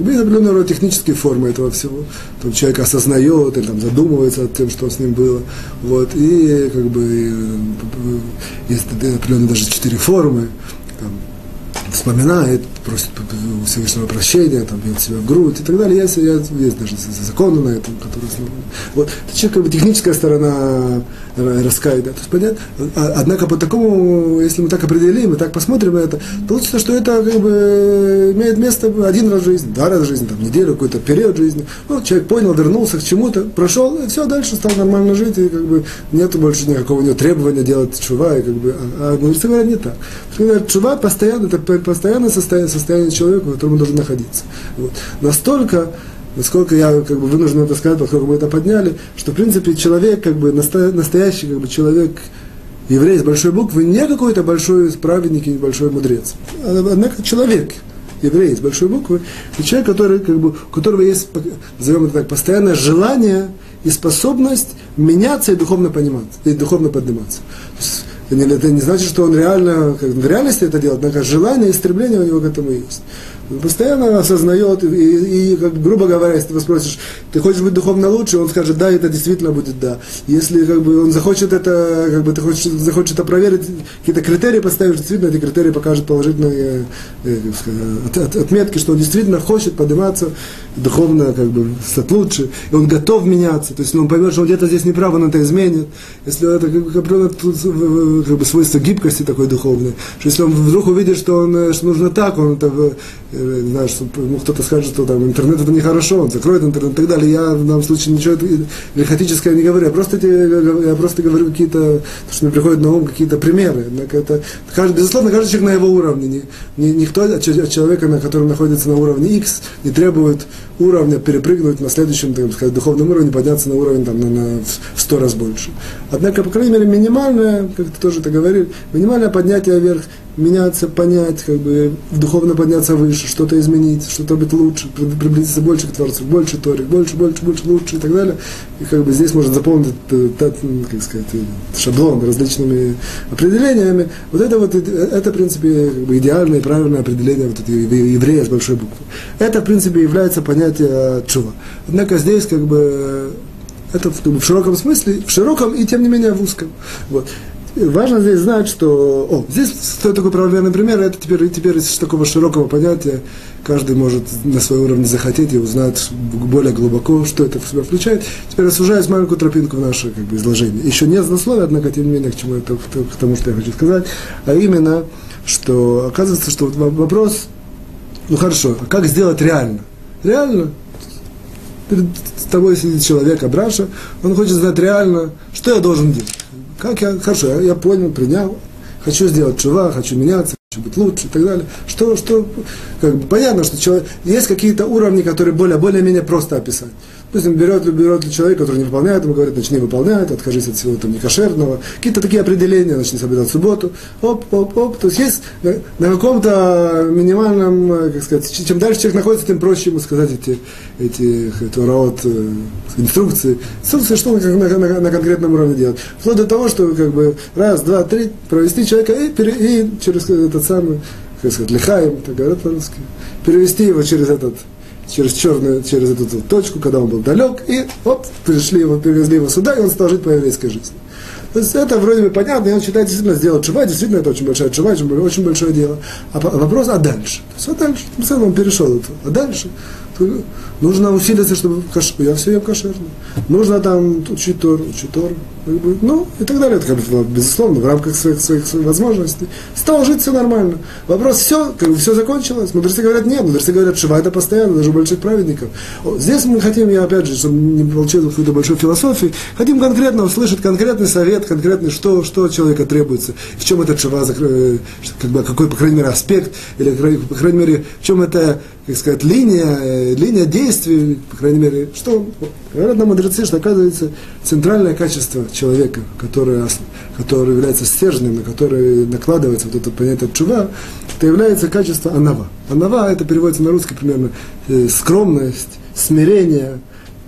Есть определенная технические формы этого всего. Там человек осознает или там, задумывается над тем, что с ним было. Вот, и как бы э, есть определенные даже четыре формы. Вспоминает, просит Всевышнего прощения, там, бьет себя в грудь и так далее. Есть, есть даже законы на этом, которые. Вот. Это как бы техническая сторона раскаида. То есть, понятно? А, однако по такому, если мы так определим и так посмотрим на это, получится, что это как бы имеет место один раз в жизни, два раза в жизни, там, неделю, какой-то период жизни. Вот человек понял, вернулся к чему-то, прошел, и все, дальше стал нормально жить, и как бы нет больше никакого у него требования делать чува, и как бы, а, а мудрецы говорят не так. Чува постоянно, это постоянное состояние, состояние человека, в котором он должен находиться. Вот. Настолько, насколько я как бы вынужден это сказать, поскольку мы это подняли, что в принципе человек, как бы настоящий как бы, человек, еврей с большой буквы, не какой-то большой праведник и большой мудрец. Однако человек, еврей с большой буквы, и человек, который, как бы, у которого есть, назовем это так, постоянное желание и способность меняться и духовно пониматься, и духовно подниматься. Это не, значит, что он реально, как, в реальности это делает, однако желание и стремление у него к этому есть постоянно осознает, и, и, как, грубо говоря, если ты его спросишь, ты хочешь быть духовно лучше, он скажет, да, это действительно будет да. Если как бы, он захочет это, как бы, ты хочешь, захочет это проверить, какие-то критерии поставишь, действительно эти критерии покажут положительные э, от, от, отметки, что он действительно хочет подниматься духовно, как бы, стать лучше, и он готов меняться, то есть он поймет, что он где-то здесь неправ, он это изменит. Если это как, как, как бы свойство гибкости такой духовной, что если он вдруг увидит, что, он, э, что нужно так, он это Э, знаю, что ну, кто-то скажет, что там интернет это нехорошо, он закроет интернет и так далее. Я в данном случае ничего лихотическое не говорю. Я просто, я просто говорю какие-то, что мне приходят на ум какие-то примеры. Это, безусловно, каждый человек на его уровне. Не, не, никто от человека, на котором находится на уровне X, не требует уровня перепрыгнуть на следующем, так сказать, духовном уровне, подняться на уровень там, на, на, в сто раз больше. Однако, по крайней мере, минимальное, как ты тоже это говорил, минимальное поднятие вверх, меняться, понять, как бы духовно подняться выше, что-то изменить, что-то быть лучше, приблизиться больше к Творцу, больше Торик, больше, больше, больше, лучше и так далее. И как бы здесь можно заполнить как сказать, шаблон различными определениями. Вот это вот, это, в принципе, как бы идеальное и правильное определение вот этого еврея с большой буквы. Это, в принципе, является понятие чува. Однако здесь, как бы, это в широком смысле, в широком и тем не менее в узком. Вот важно здесь знать, что... О, здесь стоит такой правильный пример, это теперь, теперь из такого широкого понятия каждый может на своем уровне захотеть и узнать более глубоко, что это в себя включает. Теперь рассуждаюсь маленькую тропинку в наше как бы, изложение. Еще не злословие, однако, тем не менее, к чему это, к тому, что я хочу сказать, а именно, что оказывается, что вот вопрос, ну хорошо, а как сделать реально? Реально, перед тобой сидит человек, Абраша, он хочет знать реально, что я должен делать. Как я, хорошо, я, я понял, принял, хочу сделать чува, хочу меняться, хочу быть лучше и так далее. Что, что, как бы, понятно, что человек, есть какие-то уровни, которые более, более-менее просто описать. Допустим, берет, берет человек, который не выполняет, ему говорит, начни выполнять, откажись от всего там некошерного. Какие-то такие определения, начни соблюдать субботу. Оп, оп, оп. То есть есть на каком-то минимальном, как сказать, чем дальше человек находится, тем проще ему сказать эти, эти, урод, э, инструкции. Инструкции, что он на, на, на конкретном уровне делать. Вплоть до того, что как бы раз, два, три, провести человека и, пере, и через этот самый, как сказать, лихаем, так говорят по-русски, перевести его через этот через черную, через эту, точку, когда он был далек, и оп, пришли его, привезли его сюда, и он стал жить по еврейской жизни. То есть это вроде бы понятно, и он считает, действительно сделать чува, действительно это очень большая чува, очень большое дело. А вопрос, а дальше? То есть, а дальше? Он перешел это. А дальше? Нужно усилиться, чтобы каш... я все ем кошерно. Нужно там учить Тору, учить Тору. Ну, и так далее. Это, как бы, безусловно, в рамках своих, своих, своих возможностей. Стало жить все нормально. Вопрос, все, как бы, все закончилось. Мудрецы говорят, нет, мудрецы говорят, шива это постоянно, даже больших праведников. Здесь мы хотим, я опять же, чтобы не получилось какую-то большую философию, хотим конкретно услышать конкретный совет, конкретный, что, что от человека требуется, в чем это шива, э, как бы, какой, по крайней мере, аспект, или, по крайней мере, в чем это как сказать, линия, э, линия действий, по крайней мере, что говорят нам мудрецы, что оказывается центральное качество человека, которое, которое является стержнем, на которое накладывается вот это понятие чува, это является качество анава. Анава, это переводится на русский примерно, э, скромность, смирение,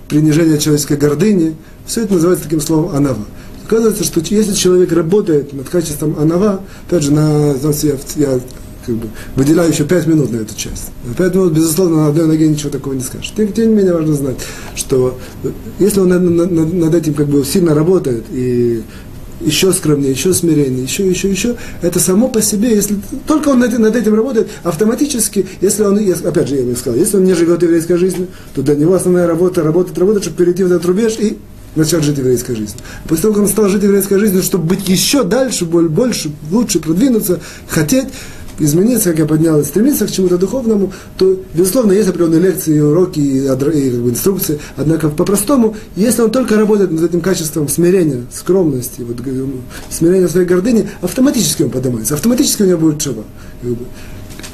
принижение человеческой гордыни, все это называется таким словом анава. Оказывается, что если человек работает над качеством анава, опять же, на, я, я как бы, выделяю еще пять минут на эту часть. Пять минут, безусловно, на одной ноге ничего такого не скажешь. Тем, тем не менее, важно знать, что если он над, над, над этим как бы сильно работает и еще скромнее, еще смирение, еще, еще, еще, это само по себе, если только он над, над этим работает, автоматически, если он, опять же, я бы сказал, если он не живет еврейской жизнью, то для него основная работа, работать, работать, чтобы перейти в этот рубеж и начать жить еврейской жизнью. После того, как он стал жить еврейской жизнью, чтобы быть еще дальше, больше, лучше продвинуться, хотеть, измениться, как я поднял, стремиться к чему-то духовному, то, безусловно, есть определенные лекции, уроки и, и как бы, инструкции. Однако, по-простому, если он только работает над этим качеством смирения, скромности, вот, смирения своей гордыни, автоматически он поднимается, автоматически у него будет чува.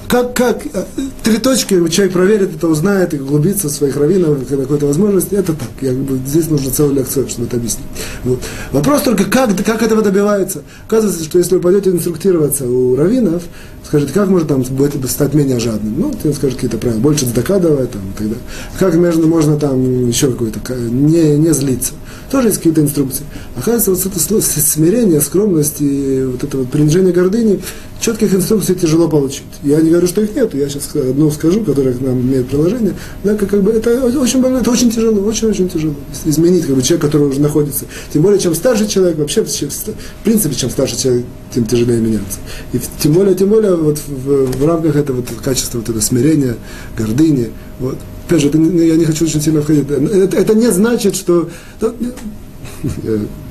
Как, как э, три точки человек проверит это, узнает и углубится в своих раввинов, какой-то возможности, это так. Я, здесь нужно целую лекцию, чтобы это объяснить. Вот. Вопрос только, как, как этого добивается. Оказывается, что если вы пойдете инструктироваться у раввинов, скажете, как можно там стать менее жадным? Ну, ты скажешь какие-то правила, больше докадывать там, и так далее. Как между, можно там еще какой-то, не, не злиться. Тоже есть какие-то инструкции. Оказывается, вот это смирение, скромность и вот это вот принижение гордыни, четких инструкций тяжело получить. Я не говорю, что их нет, я сейчас одну скажу, которая нам имеет приложение, да, как, как бы это очень, это очень тяжело, очень-очень тяжело изменить как бы, человека, который уже находится. Тем более, чем старше человек, вообще, в принципе, чем старше человек, тем тяжелее меняться. И тем более, тем более, вот в, в рамках этого вот, качества вот этого смирения, гордыни, вот. Опять же, это, я не хочу очень сильно входить. Это, это не значит, что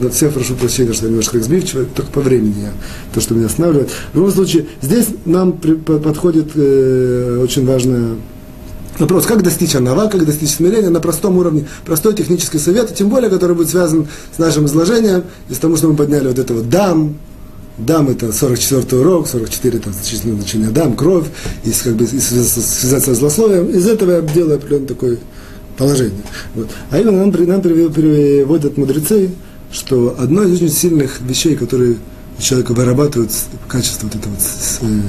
я всех прошу прощения, что я немножко разбивчивый, только по времени я, то, что меня останавливает. В любом случае, здесь нам при, подходит э, очень важная вопрос, как достичь анава, как достичь смирения на простом уровне, простой технический совет, тем более, который будет связан с нашим изложением, и с тому, что мы подняли вот это вот дам, Дам это 44 урок, 44 там численное значение дам, кровь, и как бы связаться с злословием. Из этого я делаю определенное такое положение. Вот. А именно нам, нам переводят мудрецы, что одно из очень сильных вещей, которые человека вырабатывают качество вот этого вот, э,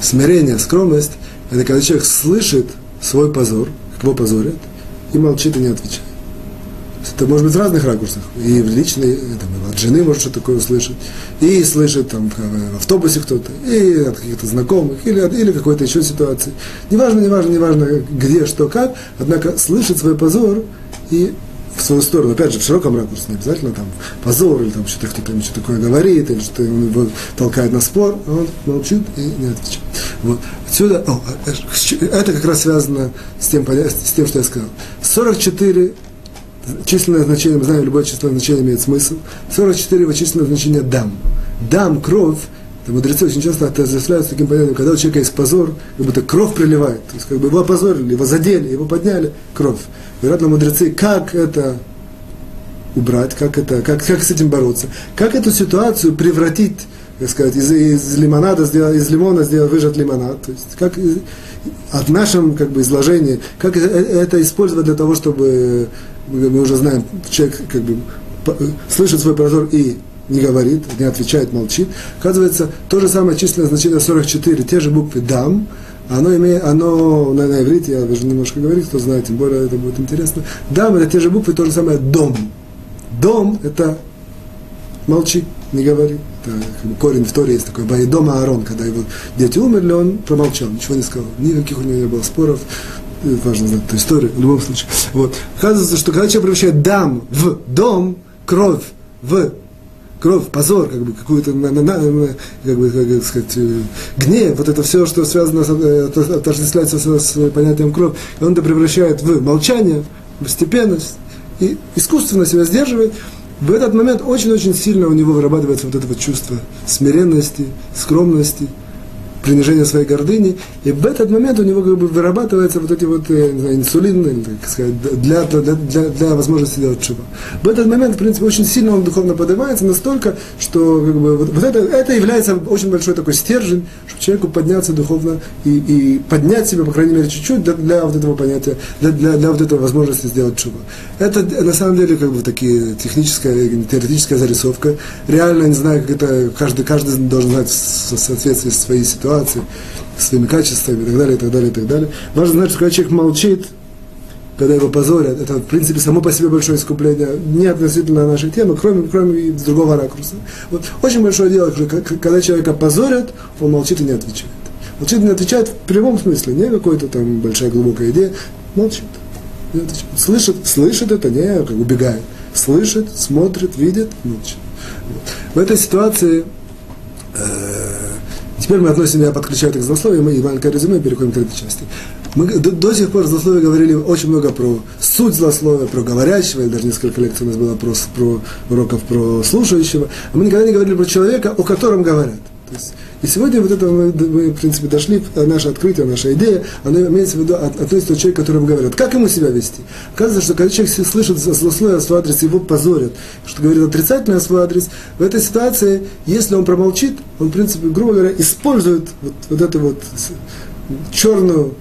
смирения, скромность, это когда человек слышит свой позор, как его позорят, и молчит и не отвечает. Это может быть в разных ракурсах. И в личной, там, от жены может что-то такое услышать, и слышит там в автобусе кто-то, и от каких-то знакомых, или, от, или какой-то еще ситуации. Неважно, неважно, неважно, где, что, как, однако слышит свой позор и в свою сторону, опять же, в широком ракурсе, не обязательно там позор, или там что-то кто-то что такое говорит, или что его толкает на спор, а он молчит и не отвечает. Вот. Отсюда, о, а, э, это как раз связано с тем, с тем, что я сказал. 44 численное значение, мы знаем, любое численное значение имеет смысл. 44 его численное значение дам. Дам, кровь, мудрецы очень часто отождествляют с таким понятием, когда у человека есть позор, как будто кровь приливает. То есть как бы его опозорили, его задели, его подняли, кровь. Вероятно, мудрецы, как это убрать, как, это, как, как с этим бороться, как эту ситуацию превратить, так сказать, из, из лимонада сделать, из лимона сделать, выжать лимонад. То есть как от нашем как бы, изложении, как это использовать для того, чтобы мы уже знаем, человек как бы слышит свой прозор и не говорит, не отвечает, молчит. Оказывается, то же самое численное значение 44, те же буквы «дам», оно имеет, оно на, на иврите, я даже немножко говорить, кто знает, тем более это будет интересно. «Дам» – это те же буквы, то же самое «дом». «Дом» – это молчи, не говори. Это как бы, корень в Торе есть такой «Баидома Аарон», когда его дети умерли, он промолчал, ничего не сказал. Никаких у него не было споров, важно знать эту историю, в любом случае. Вот. Оказывается, что когда человек превращает дам в дом, кровь в кровь, позор, как бы какую-то, как бы, как сказать, э, гнев, вот это все, что связано, с, э, отождествляется с, с понятием кровь, он это превращает в молчание, в степенность, и искусственно себя сдерживает, в этот момент очень-очень сильно у него вырабатывается вот это вот чувство смиренности, скромности, принижение своей гордыни, и в этот момент у него как бы вырабатывается вот эти вот э, знаю, инсулин, так сказать, для, для, для, для возможности делать чего. В этот момент, в принципе, очень сильно он духовно поднимается, настолько, что как бы, вот, вот это, это является очень большой такой стержень, чтобы человеку подняться духовно и, и поднять себя, по крайней мере, чуть-чуть для, для вот этого понятия, для, для, для вот этого возможности сделать чего. Это на самом деле как бы такие техническая, теоретическая зарисовка. Реально, не знаю, как это каждый, каждый должен знать в соответствии с своей ситуацией ситуации, своими качествами и так далее, и так далее, и так далее. Важно знать, что когда человек молчит, когда его позорят, это, в принципе, само по себе большое искупление, не относительно нашей темы, кроме, кроме другого ракурса. Вот очень большое дело, когда человека позорят, он молчит и не отвечает. Молчит и не отвечает в прямом смысле, не какой-то там большая глубокая идея, молчит. Не отвечает. Слышит, слышит это, не как убегает. Слышит, смотрит, видит, молчит. Вот. В этой ситуации э, Теперь мы относим, я подключаю это к злословию, и маленькое резюме, переходим к третьей части. Мы до, до сих пор в злословии говорили очень много про суть злословия, про говорящего, или даже несколько лекций у нас было про, про уроков про слушающего. А мы никогда не говорили про человека, о котором говорят. То есть, и сегодня вот это мы, мы, в принципе, дошли, наше открытие, наша идея, оно имеется в виду, от, относится к человеку, которому говорят. Как ему себя вести? Оказывается, что когда человек слышит злословие в свой адрес, его позорят, что говорит отрицательное в свой адрес, в этой ситуации, если он промолчит, он, в принципе, грубо говоря, использует вот, вот эту вот черную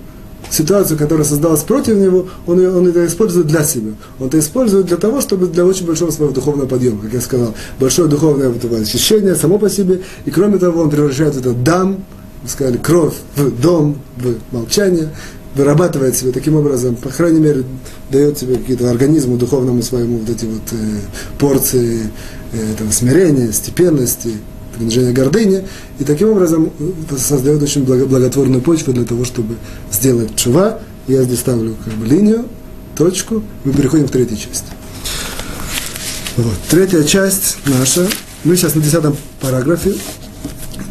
ситуацию, которая создалась против него, он, он это использует для себя. Он это использует для того, чтобы для очень большого своего духовного подъема, как я сказал. Большое духовное вот, очищение само по себе. И кроме того, он превращает это дам, мы сказали, кровь в дом, в молчание, вырабатывает себе таким образом, по крайней мере, дает себе какие-то организму духовному своему вот эти вот э, порции э, этого смирения, степенности, принижение гордыни, и таким образом э, создает очень благотворную почву для того, чтобы сделать чува. Я здесь ставлю как бы линию, точку, мы переходим к третьей части. Вот. Третья часть наша, мы сейчас на десятом параграфе,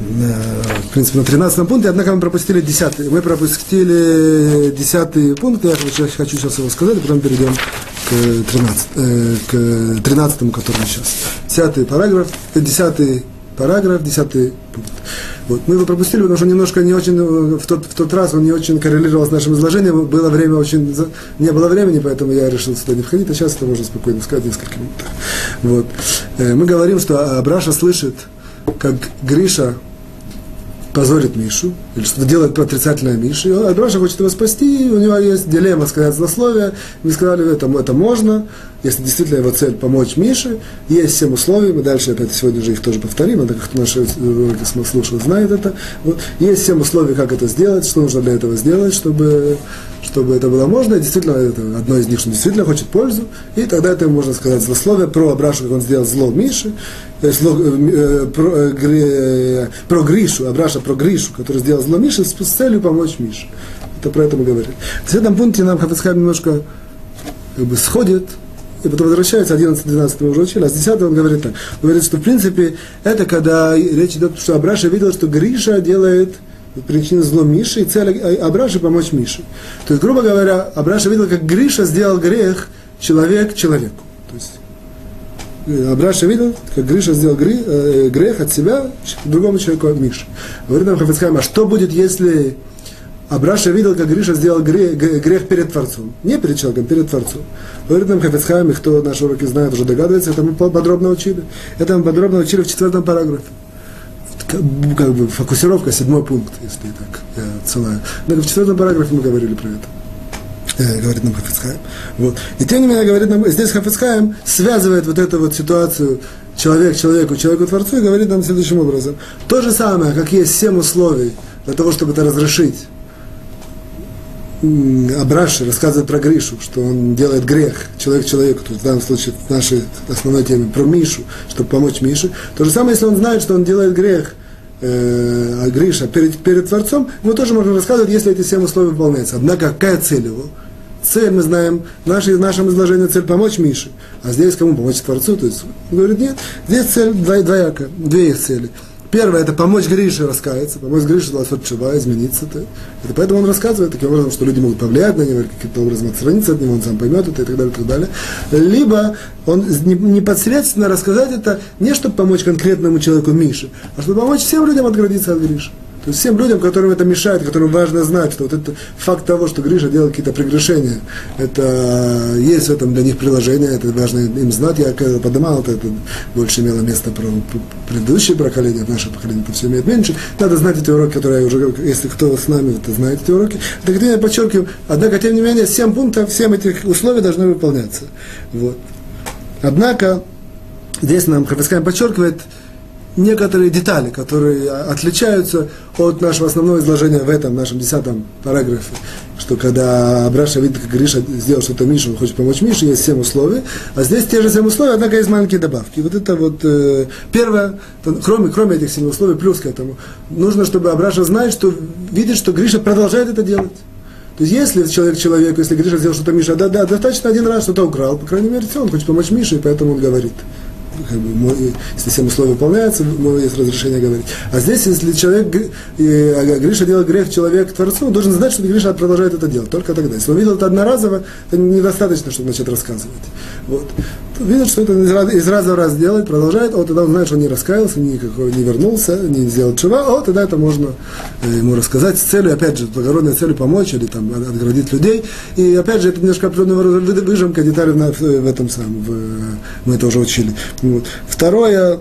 в принципе, на 13 пункте, однако мы пропустили 10 мы пропустили 10 пункт, я хочу сейчас его сказать, а потом перейдем к 13, э, к 13 который сейчас. 10 параграф, 10 параграф, 10 пункт. Вот. Мы его пропустили, потому что немножко не очень, в тот, в тот раз он не очень коррелировал с нашим изложением, было время очень, не было времени, поэтому я решил сюда не входить, а сейчас это можно спокойно сказать несколько минут. Вот. Э, мы говорим, что Абраша слышит, как Гриша позорит Мишу, или что-то делает отрицательное Мише, и Раша хочет его спасти, у него есть дилемма сказать злословие, мы сказали, это, это можно, если действительно его цель помочь Мише, есть семь условий, мы дальше опять сегодня же их тоже повторим, это как наши уроки слушал, знает это, вот, есть семь условий, как это сделать, что нужно для этого сделать, чтобы, чтобы это было можно, и действительно, это одно из них, что действительно хочет пользу, и тогда это можно сказать злословие про Абрашу, как он сделал зло Мише, э, зло, э, э про, э, э, Гришу, Абраша про Гришу, который сделал зло Мише с, с целью помочь Мише. Это про это мы говорили. В этом пункте нам Хафицхайм немножко как бы сходит, и потом возвращается, 11-12 мы уже учили, а с 10 он говорит так. Он говорит, что в принципе это когда речь идет, что Абраша видел, что Гриша делает причину зло Миши, и цель Абраши помочь Мише. То есть, грубо говоря, Абраша видел, как Гриша сделал грех человек человеку. То есть, Абраша видел, как Гриша сделал грех, э, грех от себя другому человеку, от Миши. Говорит нам Хафицхайм, а что будет, если Абраша видел, как Гриша сделал грех, грех перед Творцом. Не перед человеком, перед Творцом. Говорит нам Хафицхайм, и кто наши уроки знает, уже догадывается, это мы подробно учили. Это мы подробно учили в четвертом параграфе. Как бы фокусировка, седьмой пункт, если так я целая. Но в четвертом параграфе мы говорили про это. Э, говорит нам Хафицхайм. Вот. И тем не менее, говорит нам, здесь Хафицхайм связывает вот эту вот ситуацию человек человеку, человеку Творцу, и говорит нам следующим образом. То же самое, как есть семь условий для того, чтобы это разрешить, Абраши рассказывает про Гришу, что он делает грех человек человеку, то есть в данном случае в нашей основной теме про Мишу, чтобы помочь Мише. То же самое, если он знает, что он делает грех э, Гриша перед, перед Творцом, ему тоже можно рассказывать, если эти семь условия выполняются. Однако какая цель его? Цель, мы знаем, наше, в нашем изложении цель помочь Мише. А здесь кому помочь Творцу? То есть, он говорит, нет, здесь цель двояка, две их цели – Первое – это помочь Грише раскаяться, помочь Грише сделать чува, измениться. -то. Это поэтому он рассказывает таким образом, что люди могут повлиять на него, каким-то образом отстраниться от него, он сам поймет это и так далее, и так далее. Либо он непосредственно рассказать это не чтобы помочь конкретному человеку Мише, а чтобы помочь всем людям отградиться от Гриши. То есть всем людям, которым это мешает, которым важно знать, что вот это факт того, что Гриша делает какие-то прегрешения, это есть в этом для них приложение, это важно им знать. Я когда поднимал это, это больше имело место про предыдущее поколение, наше поколение это все имеет меньше. Надо знать эти уроки, которые я уже, если кто с нами, это знает эти уроки. Так я подчеркиваю, однако, тем не менее, 7 пунктов, 7 этих условий должны выполняться. Вот. Однако, здесь нам Хафискайм подчеркивает, некоторые детали, которые отличаются от нашего основного изложения в этом нашем десятом параграфе, что когда Абраша видит, как Гриша сделал что-то Мише, он хочет помочь Мише, есть семь условий, а здесь те же семь условий, однако есть маленькие добавки. Вот это вот э, первое, кроме, кроме этих семи условий, плюс к этому, нужно, чтобы Абраша знать, что видит, что Гриша продолжает это делать. То есть, если человек человеку, если Гриша сделал что-то Миша, да, да, достаточно один раз что-то украл, по крайней мере, все, он хочет помочь Мише, и поэтому он говорит как бы, если все условия выполняются, есть разрешение говорить. А здесь, если человек, э, Гриша делает грех человек Творцу, он должен знать, что Гриша продолжает это делать. Только тогда. Если он видел это одноразово, это недостаточно, чтобы начать рассказывать. Вот. Видит, что это из раза в раз делает, продолжает, вот тогда он знает, что он не раскаялся, никакой не вернулся, не сделал чува, вот тогда это можно э, ему рассказать с целью, опять же, благородной целью помочь или там отградить людей. И опять же, это немножко определенная выжимка деталей в, в этом самом, в, мы это уже учили. Вот. Второе,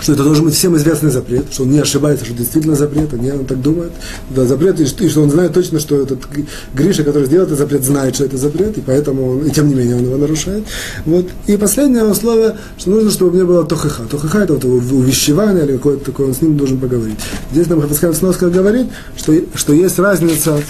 что это должен быть всем известный запрет, что он не ошибается, что действительно запрет, а не он так думает. Да, запрет, и и что он знает точно, что этот Гриша, который сделал этот запрет, знает, что это запрет, и поэтому он, и тем не менее он его нарушает. Вот. И последнее условие, что нужно, чтобы у меня было тохаха. Тохаха это вот увещевание или какое-то такое, он с ним должен поговорить. Здесь нам Хафискан Сноска говорит, что, что есть разница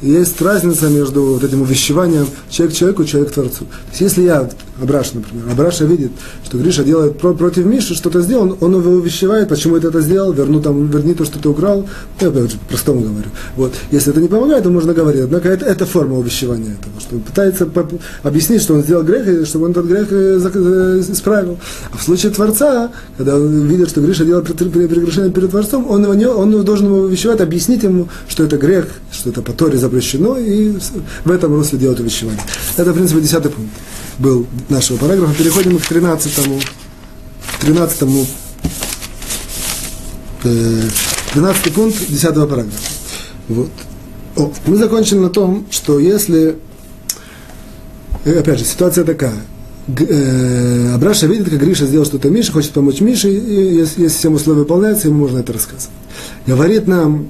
есть разница между вот этим увещеванием человек человеку, человек творцу. То есть если я, Абраша, например, Абраша видит, что Гриша делает про, против Миши, что-то сделал, он его увещевает, почему ты это сделал, верну там, верни то, что ты украл, я опять же по-простому говорю. Вот. Если это не помогает, то можно говорить. Однако это, это форма увещевания этого, что он пытается объяснить, что он сделал грех, и чтобы он этот грех э, э, исправил. А в случае Творца, когда он видит, что Гриша делает прегрешение перед Творцом, он, его он должен его увещевать, объяснить ему, что это грех, что это по Торе запрещено, и в этом русле делать увещевание. Это, в принципе, десятый пункт был нашего параграфа. Переходим к тринадцатому, тринадцатому, э, тринадцатый пункт десятого параграфа. Вот. О, мы закончили на том, что если, э, опять же, ситуация такая, э, Абраша видит, как Гриша сделал что-то Мише, хочет помочь Мише, и если, если всем условия выполняются, ему можно это рассказывать. Говорит нам,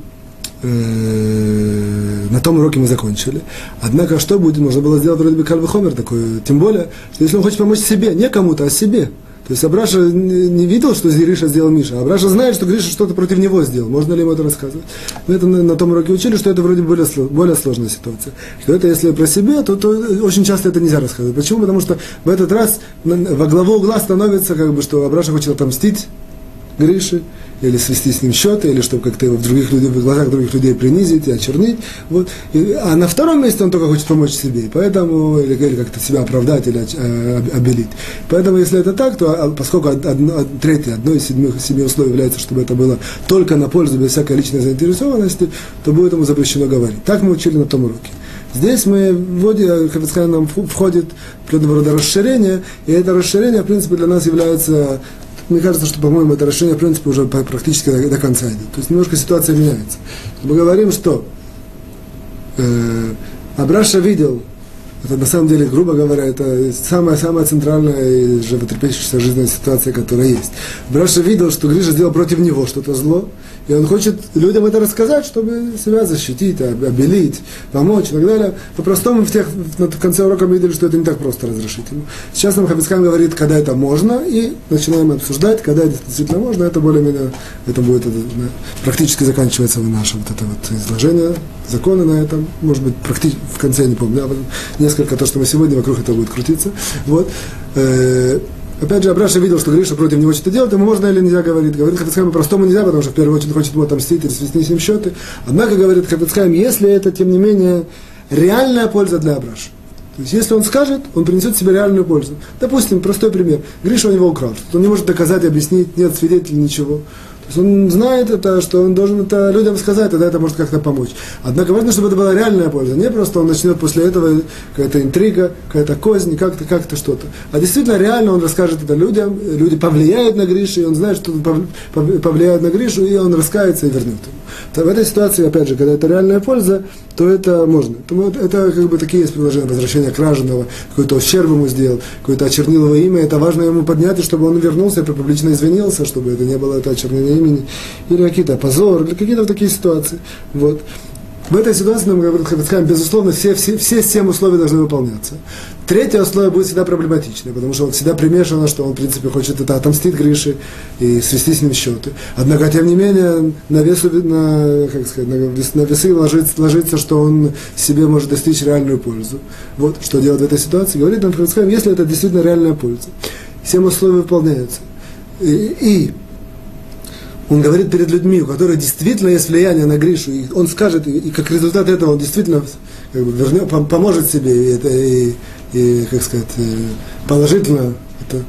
э, на том уроке мы закончили. Однако, что будет, можно было сделать вроде бы кальвы хомер такой, тем более, что если он хочет помочь себе, не кому-то, а себе – то есть Абраша не видел, что Гриша сделал Миша. Абраша знает, что Гриша что-то против него сделал. Можно ли ему это рассказывать? Мы это на, на том уроке учили, что это вроде более, более сложная ситуация. Что это если про себя, то, то очень часто это нельзя рассказывать. Почему? Потому что в этот раз во главу угла становится, как бы, что Абраша хочет отомстить Грише, или свести с ним счеты, или чтобы как-то его в, других людей, в глазах других людей принизить и очернить. Вот. И, а на втором месте он только хочет помочь себе, поэтому, или, или как-то себя оправдать, или э, обелить. Поэтому, если это так, то а, поскольку одно, третье, одно из седьми, семи условий является, чтобы это было только на пользу, без всякой личной заинтересованности, то будет ему запрещено говорить. Так мы учили на том уроке. Здесь мы вводим, как сказать, нам входит определенного рода расширение, и это расширение, в принципе, для нас является мне кажется, что, по-моему, это решение, в принципе, уже практически до, до конца идет. То есть немножко ситуация меняется. Мы говорим, что э, Абраша видел, это на самом деле, грубо говоря, это самая-самая центральная и животрепещущая жизненная ситуация, которая есть. Абраша видел, что Гриша сделал против него что-то зло, и он хочет людям это рассказать, чтобы себя защитить, обелить, помочь и так далее. По-простому в, тех, в конце урока мы видели, что это не так просто разрешить ему. Сейчас нам Хабискам говорит, когда это можно, и начинаем обсуждать, когда это действительно можно, это более-менее, это будет это, практически заканчивается наше вот это вот изложение закона на этом, может быть, практически, в конце я не помню, а несколько то, что мы сегодня вокруг этого будет крутиться. Вот. Э, Опять же, Абраша видел, что Гриша против него что-то делает, ему можно или нельзя говорить. Говорит Хатацхайм, по-простому нельзя, потому что в первую очередь хочет ему отомстить или свести с ним счеты. Однако, говорит Хатацхайм, если это, тем не менее, реальная польза для Абраша. То есть, если он скажет, он принесет себе реальную пользу. Допустим, простой пример. Гриша у него украл. Он не может доказать, объяснить, нет свидетелей, ничего он знает это, что он должен это людям сказать, тогда это может как-то помочь. Однако важно, чтобы это была реальная польза. Не просто он начнет после этого какая-то интрига, какая-то кознь, как-то как-то что-то. А действительно реально он расскажет это людям, люди повлияют на Гришу, и он знает, что повлияет на Гришу, и он раскается и вернет ему. В этой ситуации, опять же, когда это реальная польза, то это можно. То это как бы такие есть предложения возвращения краженного, какой-то ущерб ему сделал, какое-то очернил его имя, это важно ему поднять, чтобы он вернулся и публично извинился, чтобы это не было это очернение имени, или какие-то позор, или какие-то такие ситуации. Вот. В этой ситуации, нам говорит Хабицхайм, безусловно, все, все, все семь условий должны выполняться. Третье условие будет всегда проблематичное, потому что он всегда примешано, что он, в принципе, хочет это отомстить Грише и свести с ним счеты. Однако, тем не менее, на, весу, на, как сказать, на весы ложится, ложится, что он себе может достичь реальную пользу. Вот, что делать в этой ситуации. Говорит нам Хабицхайм, если это действительно реальная польза. Семь условий выполняются. И, и он говорит перед людьми, у которых действительно есть влияние на Гришу, и он скажет, и, как результат этого он действительно как бы, вернет, поможет себе, и, это, и, и как сказать, э, положительно это,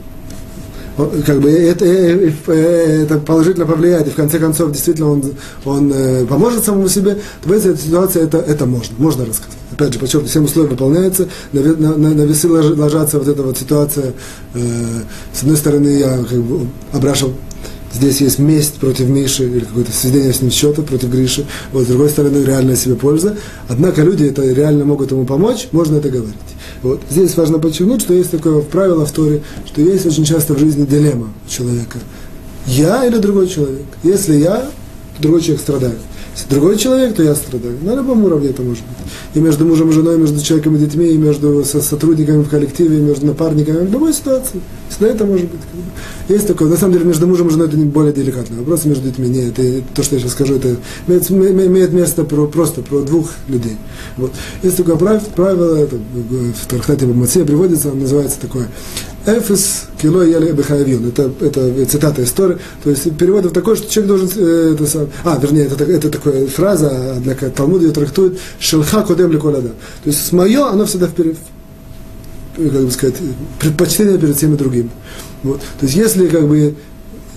как бы это, э, э, это положительно повлияет, и в конце концов действительно он, он поможет самому себе, то в этой ситуации это, это можно, можно рассказать. Опять же, подчеркну, всем условия выполняются, на, на, на весы ложатся вот эта вот ситуация. Э, с одной стороны, я как бы обращал Здесь есть месть против Миши или какое-то сведение с ним счета против Гриши. Вот, с другой стороны, реальная себе польза. Однако люди это реально могут ему помочь, можно это говорить. Вот. Здесь важно подчеркнуть, что есть такое правило в Торе, что есть очень часто в жизни дилемма человека. Я или другой человек? Если я, то другой человек страдает. Если другой человек, то я страдаю. На любом уровне это может быть. И между мужем и женой, и между человеком и детьми, и между сотрудниками в коллективе, и между напарниками, в любой ситуации. Если это может быть. Есть такое. На самом деле, между мужем и женой это не более деликатный вопрос, между детьми. Нет, это, то, что я сейчас скажу, это имеет, имеет место про, просто про двух людей. Вот. Есть такое правило, правило это в Тархате Бамаце приводится, называется такое Эфес кило ели бехаявин. Это, это цитата истории. То есть перевод такой, что человек должен... Э, это сам, а, вернее, это, это такая фраза, однако Талмуд ее трактует «Шелха кодем ликолада». То есть мое, оно всегда вперед, как бы сказать, предпочтение перед всеми другими. Вот. То есть если как бы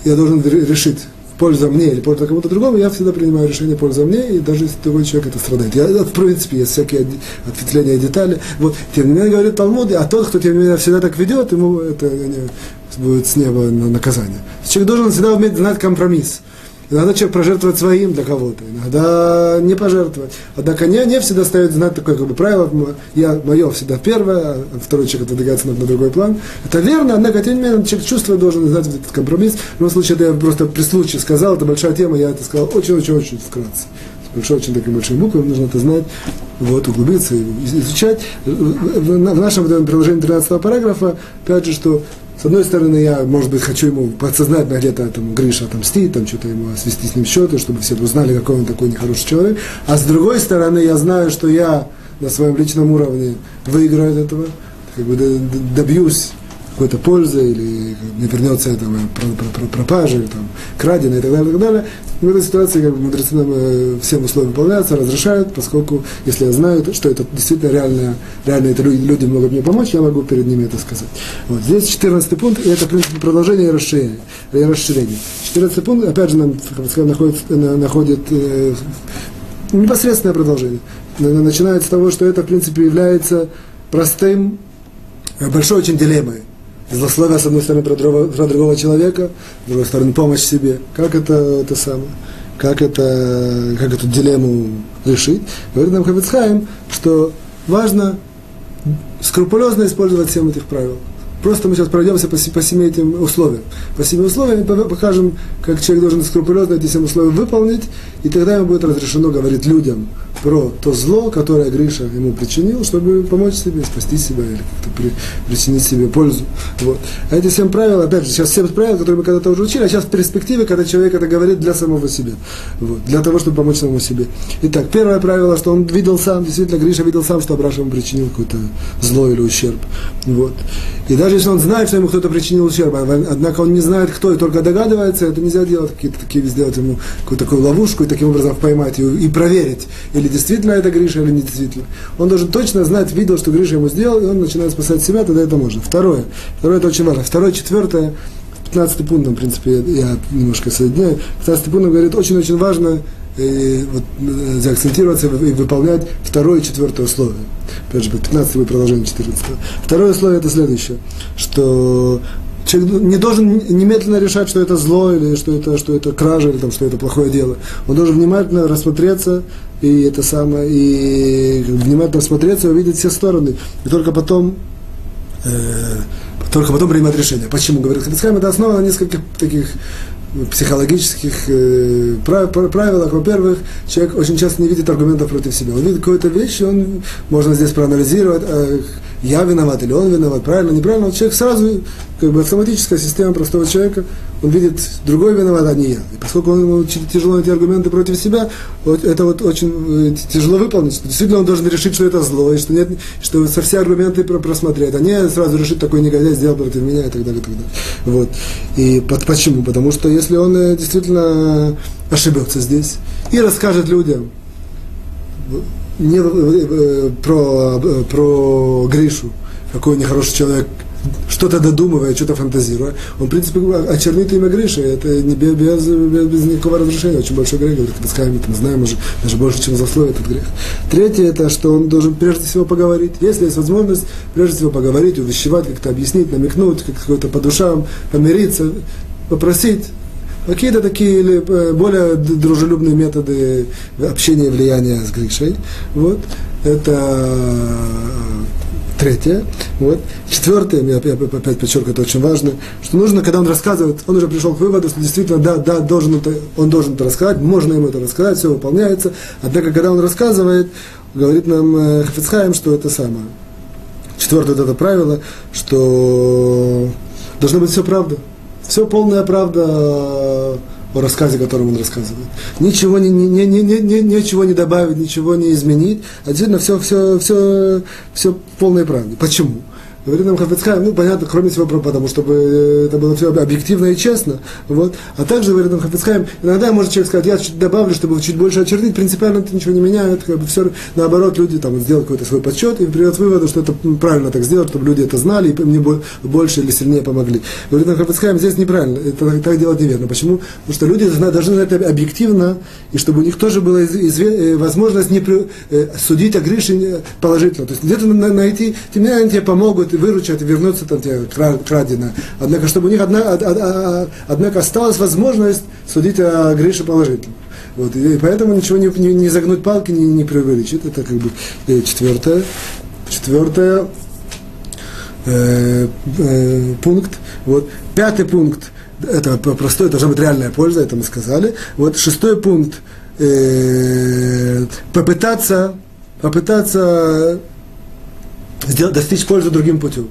я должен решить польза мне или польза кому-то другому, я всегда принимаю решение польза мне, и даже если другой человек это страдает. Я, в принципе, есть всякие ответвления и детали. Вот, тем не менее, говорит Талмуд, а тот, кто тем не менее всегда так ведет, ему это не, будет с неба наказание. Человек должен всегда уметь знать компромисс. Иногда человек прожертвует своим для кого-то, иногда не пожертвовать. Однако не, не всегда ставит знать такое как бы правило, я, мое всегда первое, а второй человек отодвигается на, на другой план. Это верно, однако, тем не менее, человек чувствует, должен знать этот компромисс. В любом случае, это я просто при случае сказал, это большая тема, я это сказал очень-очень-очень вкратце. Большой, очень такой большой буквой, нужно это знать, вот, углубиться, изучать. В нашем приложении 13 параграфа, опять же, что с одной стороны, я, может быть, хочу ему подсознательно где-то там, Гриша отомстить, там что-то ему свести с ним счеты, чтобы все узнали, какой он такой нехороший человек. А с другой стороны, я знаю, что я на своем личном уровне выиграю от этого, как бы добьюсь какой-то пользы, или не вернется это пропажа, или там, краденое и так далее, и так далее. В этой ситуации как бы, мудрецы нам э, всем условия выполняются, разрешают, поскольку если я знаю, что это действительно реально, реально это люди, люди могут мне помочь, я могу перед ними это сказать. Вот. Здесь 14 пункт, и это, в принципе, продолжение и расширение. Расширение. 14 пункт, опять же, нам, как сказать, находит, находит э, непосредственное продолжение. Начинается с того, что это, в принципе, является простым, э, большой очень дилеммой злословие, с одной стороны, про другого, про другого человека, с другой стороны, помощь себе. Как это, это самое? Как, это, как эту дилемму решить? Говорит нам Хавицхайм, что важно скрупулезно использовать всем этих правил. Просто мы сейчас пройдемся по, по семи этим условиям. По семи условиям и покажем, как человек должен скрупулезно эти семь условия выполнить, и тогда ему будет разрешено говорить людям про то зло, которое Гриша ему причинил, чтобы помочь себе, спасти себя или при, причинить себе пользу. Вот. А эти семь правил, опять же, сейчас семь правил, которые мы когда-то уже учили, а сейчас в перспективе, когда человек это говорит для самого себя. Вот. Для того, чтобы помочь самому себе. Итак, первое правило, что он видел сам, действительно, Гриша видел сам, что Абраша ему причинил какое-то зло или ущерб. Вот. И даже если он знает, что ему кто-то причинил ущерб, а однако он не знает, кто, и только догадывается, это нельзя делать, какие-то такие, сделать ему какую-то такую ловушку и таким образом поймать ее и проверить, или действительно это Гриша, или не действительно. Он должен точно знать, видел, что Гриша ему сделал, и он начинает спасать себя, тогда это можно. Второе, второе это очень важно. Второе, четвертое, 15 пунктом, в принципе, я немножко соединяю. 15 пунктом говорит, очень-очень важно и вот, э, заакцентироваться и выполнять второе и четвертое условие. Опять же, 15 будет продолжение 14. Второе условие это следующее, что человек не должен немедленно решать, что это зло, или что это, что это кража, или там, что это плохое дело. Он должен внимательно рассмотреться и это самое, и внимательно рассмотреться и увидеть все стороны. И только потом э, только потом принимать решение. Почему? Говорит Хрицхайм, это основа на нескольких таких психологических э, правилах. Во-первых, человек очень часто не видит аргументов против себя. Он видит какую-то вещь, и он можно здесь проанализировать, э, я виноват или он виноват, правильно, неправильно. Вот человек сразу, как бы автоматическая система простого человека, он видит, другой виноват, а не я. И поскольку он, ему тяжело эти аргументы против себя, вот это вот очень э, тяжело выполнить. Действительно он должен решить, что это зло, и что, нет, что со все аргументы просмотреть, а не сразу решить, такой негодяй сделал против меня и так далее. И, так далее. Вот. и под, почему? Потому что если он э, действительно ошибется здесь и расскажет людям, не э, про, про Гришу, какой нехороший человек, что-то додумывая, что-то фантазируя, он, в принципе, очернит имя Гриши, это не без, без, без никакого разрешения, очень большой грех, говорит Пасхайм, мы знаем уже, даже больше, чем засловие этот грех. Третье, это, что он должен прежде всего поговорить, если есть возможность, прежде всего поговорить, увещевать, как-то объяснить, намекнуть, как-то по душам, помириться, попросить, Какие-то такие или э, более дружелюбные методы общения и влияния с Гришей. Вот. Это э, третье. Вот. Четвертое, я опять подчеркиваю, это очень важно, что нужно, когда он рассказывает, он уже пришел к выводу, что действительно, да, да, должен это, он должен это рассказать, можно ему это рассказать, все выполняется. Однако, когда он рассказывает, говорит нам э, что это самое. Четвертое вот это правило, что должно быть все правда. Все полная правда о рассказе, которым он рассказывает. Ничего не, не, не, не, не, ничего не добавить, ничего не изменить. Действительно все, все, все, все полная правда. Почему? Говорит нам Хафицхайм, ну, понятно, кроме всего, потому чтобы это было все объективно и честно. Вот. А также, говорит нам Хафицхайм, иногда может человек сказать, я чуть добавлю, чтобы чуть больше очертить, принципиально это ничего не меняет, как бы все, наоборот, люди там сделают какой-то свой подсчет и придет выводу, что это правильно так сделать, чтобы люди это знали и мне больше или сильнее помогли. Говорит нам Хафицхайм, здесь неправильно, это так делать неверно. Почему? Потому что люди должны знать это объективно, и чтобы у них тоже была э, возможность не э, судить о Грише положительно. То есть где-то найти, тем не менее, тебе помогут, выручат и вернутся там те крадено. Однако, чтобы у них одна, однако осталась возможность судить о Грише положительно. Вот, и поэтому ничего не, не, не загнуть палки, не, не преувеличить. Это как бы э, четвертое. Четвертое э, э, пункт. Вот. Пятый пункт. Это простой, должна быть реальная польза, это мы сказали. Вот шестой пункт. Э, попытаться, попытаться сделать, достичь пользы другим путем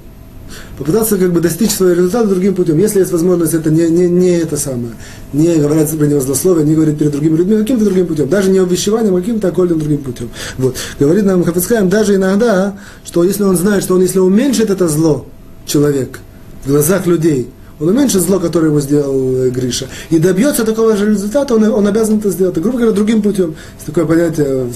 попытаться как бы достичь своего результата другим путем. Если есть возможность, это не, не, не это самое, не говорить про него злословие, не говорить перед другими людьми, каким-то другим путем. Даже не увещеванием, а каким-то окольным другим путем. Вот. Говорит нам Хафицкаем даже иногда, что если он знает, что он, если уменьшит это зло, человек, в глазах людей, он уменьшит зло, которое ему сделал э, Гриша, и добьется такого же результата, он, он обязан это сделать. Грубо говоря, другим путем. Есть такое понятие,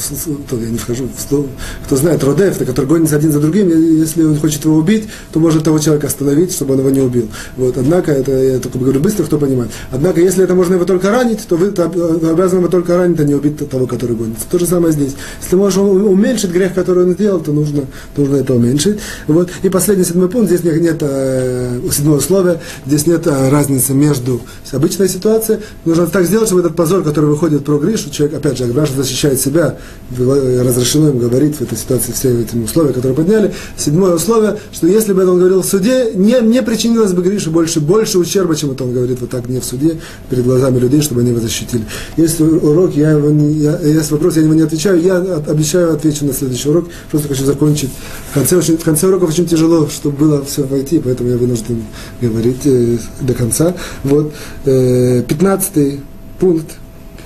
то я не вхожу в слово, кто знает, Родев, который гонится один за другим, если он хочет его убить, то может того человека остановить, чтобы он его не убил. Вот. Однако, это я только говорю быстро, кто понимает. Однако, если это можно его только ранить, то вы то, то обязаны его только ранить, а не убить того, который гонится. То же самое здесь. Если можешь уменьшить грех, который он сделал, то нужно, нужно это уменьшить. Вот. И последний седьмой пункт, здесь нет, нет э, седьмого слова, здесь нет э, разницы между обычной ситуацией. Нужно так сделать, чтобы этот позор, который выходит про Гришу, человек, опять же, Гриша защищает себя, разрешено им говорить в этой ситуации все эти условия, которые подняли. Седьмое условие, что если бы это он говорил в суде, не, не причинилось бы Грише больше, больше ущерба, чем это он говорит вот так не в суде, перед глазами людей, чтобы они его защитили. Если урок, я его не, я, есть вопрос, я на него не отвечаю, я обещаю, отвечу на следующий урок, просто хочу закончить. В конце, очень, в конце урока очень тяжело, чтобы было все войти, поэтому я вынужден говорить э, до конца. Вот, э, 15 пункт.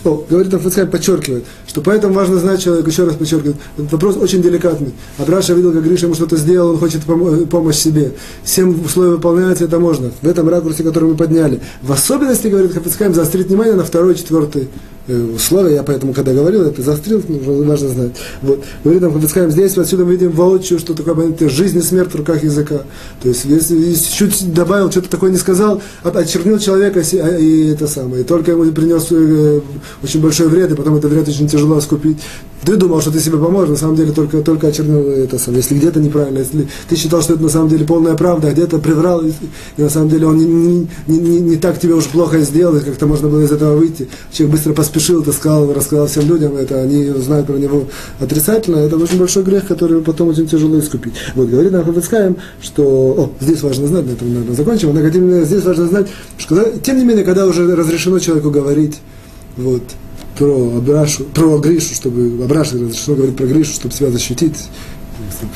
О, говорит Африцкай, подчеркивает, что поэтому важно знать человека, еще раз подчеркивает, этот вопрос очень деликатный. Абраша видел, как Гриша ему что-то сделал, он хочет пом- помощь себе. Семь условий выполняется, это можно. В этом ракурсе, который мы подняли. В особенности, говорит Хафицкайм, заострить внимание на второй, четвертый Э, условия, я поэтому, когда говорил, это заострил, важно знать. Вот. Говорит нам Хабицкаем, здесь отсюда мы видим воочию, что такое понятие жизнь и смерть в руках языка. То есть, если, если чуть добавил, что-то такое не сказал, очернил человека а, и это самое. И только ему принес э, очень большой вред, и потом этот вред очень тяжело скупить. Ты думал, что ты себе поможешь, на самом деле только, только очернил это самое. Если где-то неправильно, если ты считал, что это на самом деле полная правда, а где-то приврал, и, на самом деле он не, не, не, не так тебе уж плохо сделал, и как-то можно было из этого выйти. Человек быстро поспешил, это сказал, рассказал всем людям, это они знают про него отрицательно, это очень большой грех, который потом очень тяжело искупить. Вот, говорит нам Хабицкаем, что, о, здесь важно знать, на этом, наверное, закончим, однако, тем не менее, здесь важно знать, что, тем не менее, когда уже разрешено человеку говорить, вот, про Абрашу, про Гришу, чтобы Абраша разрешено говорить про Гришу, чтобы себя защитить,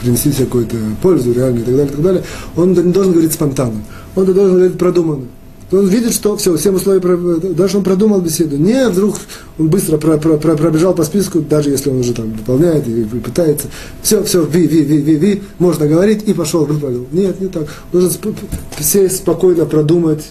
принести себе какую-то пользу реальную и так далее, и так далее, он не должен говорить спонтанно, он должен говорить продуманно. Он видит, что все, всем условия, даже он продумал беседу. Не вдруг он быстро про, про, про, пробежал по списку, даже если он уже там выполняет и пытается. Все, все, ви, ви, ви, ви, ви, можно говорить, и пошел, выполнил. Нет, не так. Нужно сесть спокойно продумать,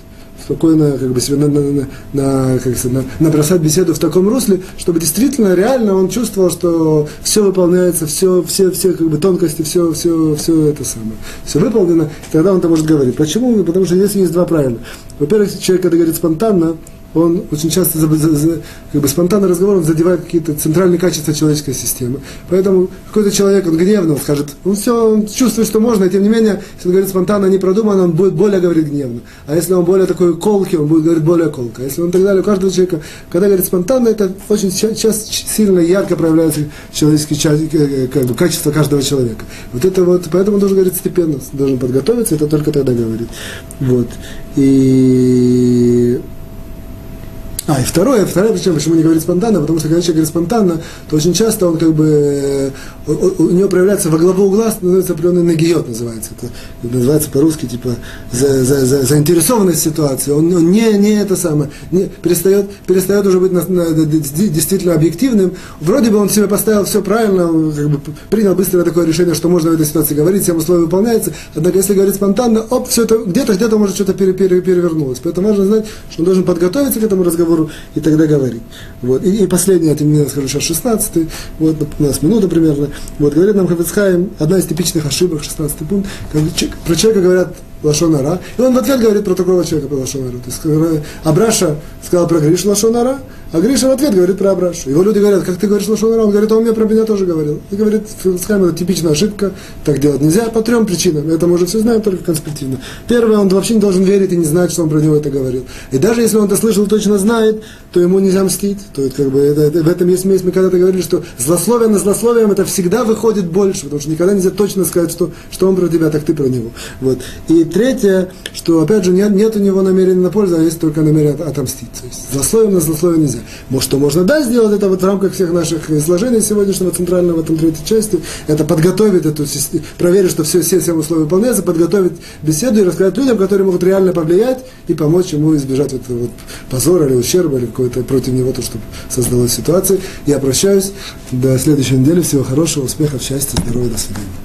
спокойно как бы себе на, на, на, как сказать, на, набросать беседу в таком русле, чтобы действительно реально он чувствовал, что все выполняется, все, все, все как бы тонкости, все, все, все это самое, все выполнено, тогда он это может говорить. Почему? Потому что здесь есть два правила. Во-первых, человек, когда говорит спонтанно, он очень часто как бы спонтанный разговор он задевает какие-то центральные качества человеческой системы. Поэтому какой-то человек, он гневно, он скажет, он все, он чувствует, что можно, и тем не менее, если он говорит спонтанно, не продуманно, он будет более говорить гневно. А если он более такой колкий, он будет говорить более колко. А если он так далее, у каждого человека, когда говорит спонтанно, это очень часто сильно ярко проявляется человеческие э, как бы, качества каждого человека. Вот это вот, поэтому он должен говорить степенно, должен подготовиться, это только тогда говорит. Вот. И а, и второе, вторая причина, почему не говорит спонтанно, потому что когда человек говорит спонтанно, то очень часто он как бы, у, у него проявляется во главу глаз, называется определенный нагиот, называется. Это называется по-русски, типа, за, за, за, заинтересованность ситуации. Он, он не, не это самое, не, перестает, перестает уже быть на, на, действительно объективным. Вроде бы он себе поставил все правильно, как бы принял быстро такое решение, что можно в этой ситуации говорить, всем условия выполняются. Однако, если говорить спонтанно, оп, все это где-то, где-то может что-то пере, пере, перевернулось. Поэтому важно знать, что он должен подготовиться к этому разговору, разговору и тогда говорить. Вот. И, и последнее, это мне скажу сейчас 16 вот у нас минута примерно. Вот, говорит нам Хафицхайм, одна из типичных ошибок, 16 пункт, про человека говорят Лашонара, и он в ответ говорит про такого человека, про Лашонара. То есть, э, Абраша сказал про Гришу Лашонара, а Гриша в ответ говорит про Абрашу. Его люди говорят, как ты говоришь Лашонара? Он говорит, а он мне про меня тоже говорил. И говорит, скажем, это типичная ошибка, так делать нельзя по трем причинам. Это мы уже все знаем, только конспективно. Первое, он вообще не должен верить и не знать, что он про него это говорил. И даже если он это слышал, точно знает, то ему нельзя мстить. То есть, как бы, это, это, в этом есть смесь. Мы когда-то говорили, что злословие на злословием это всегда выходит больше, потому что никогда нельзя точно сказать, что, что он про тебя, так ты про него. Вот. И третье, что, опять же, нет, нет у него намерения на пользу, а есть только намерение отомстить. То есть, злословием на злословие нельзя. Может, что можно, да, сделать это вот в рамках всех наших изложений сегодняшнего центрального в этом третьей части, это подготовить эту, проверить, что все, все, все условия выполняются, подготовить беседу и рассказать людям, которые могут реально повлиять и помочь ему избежать этого вот позора или ущерба, или какой-то против него, то, что создалась ситуация. Я прощаюсь. До следующей недели. Всего хорошего, успехов, счастья, здоровья, до свидания.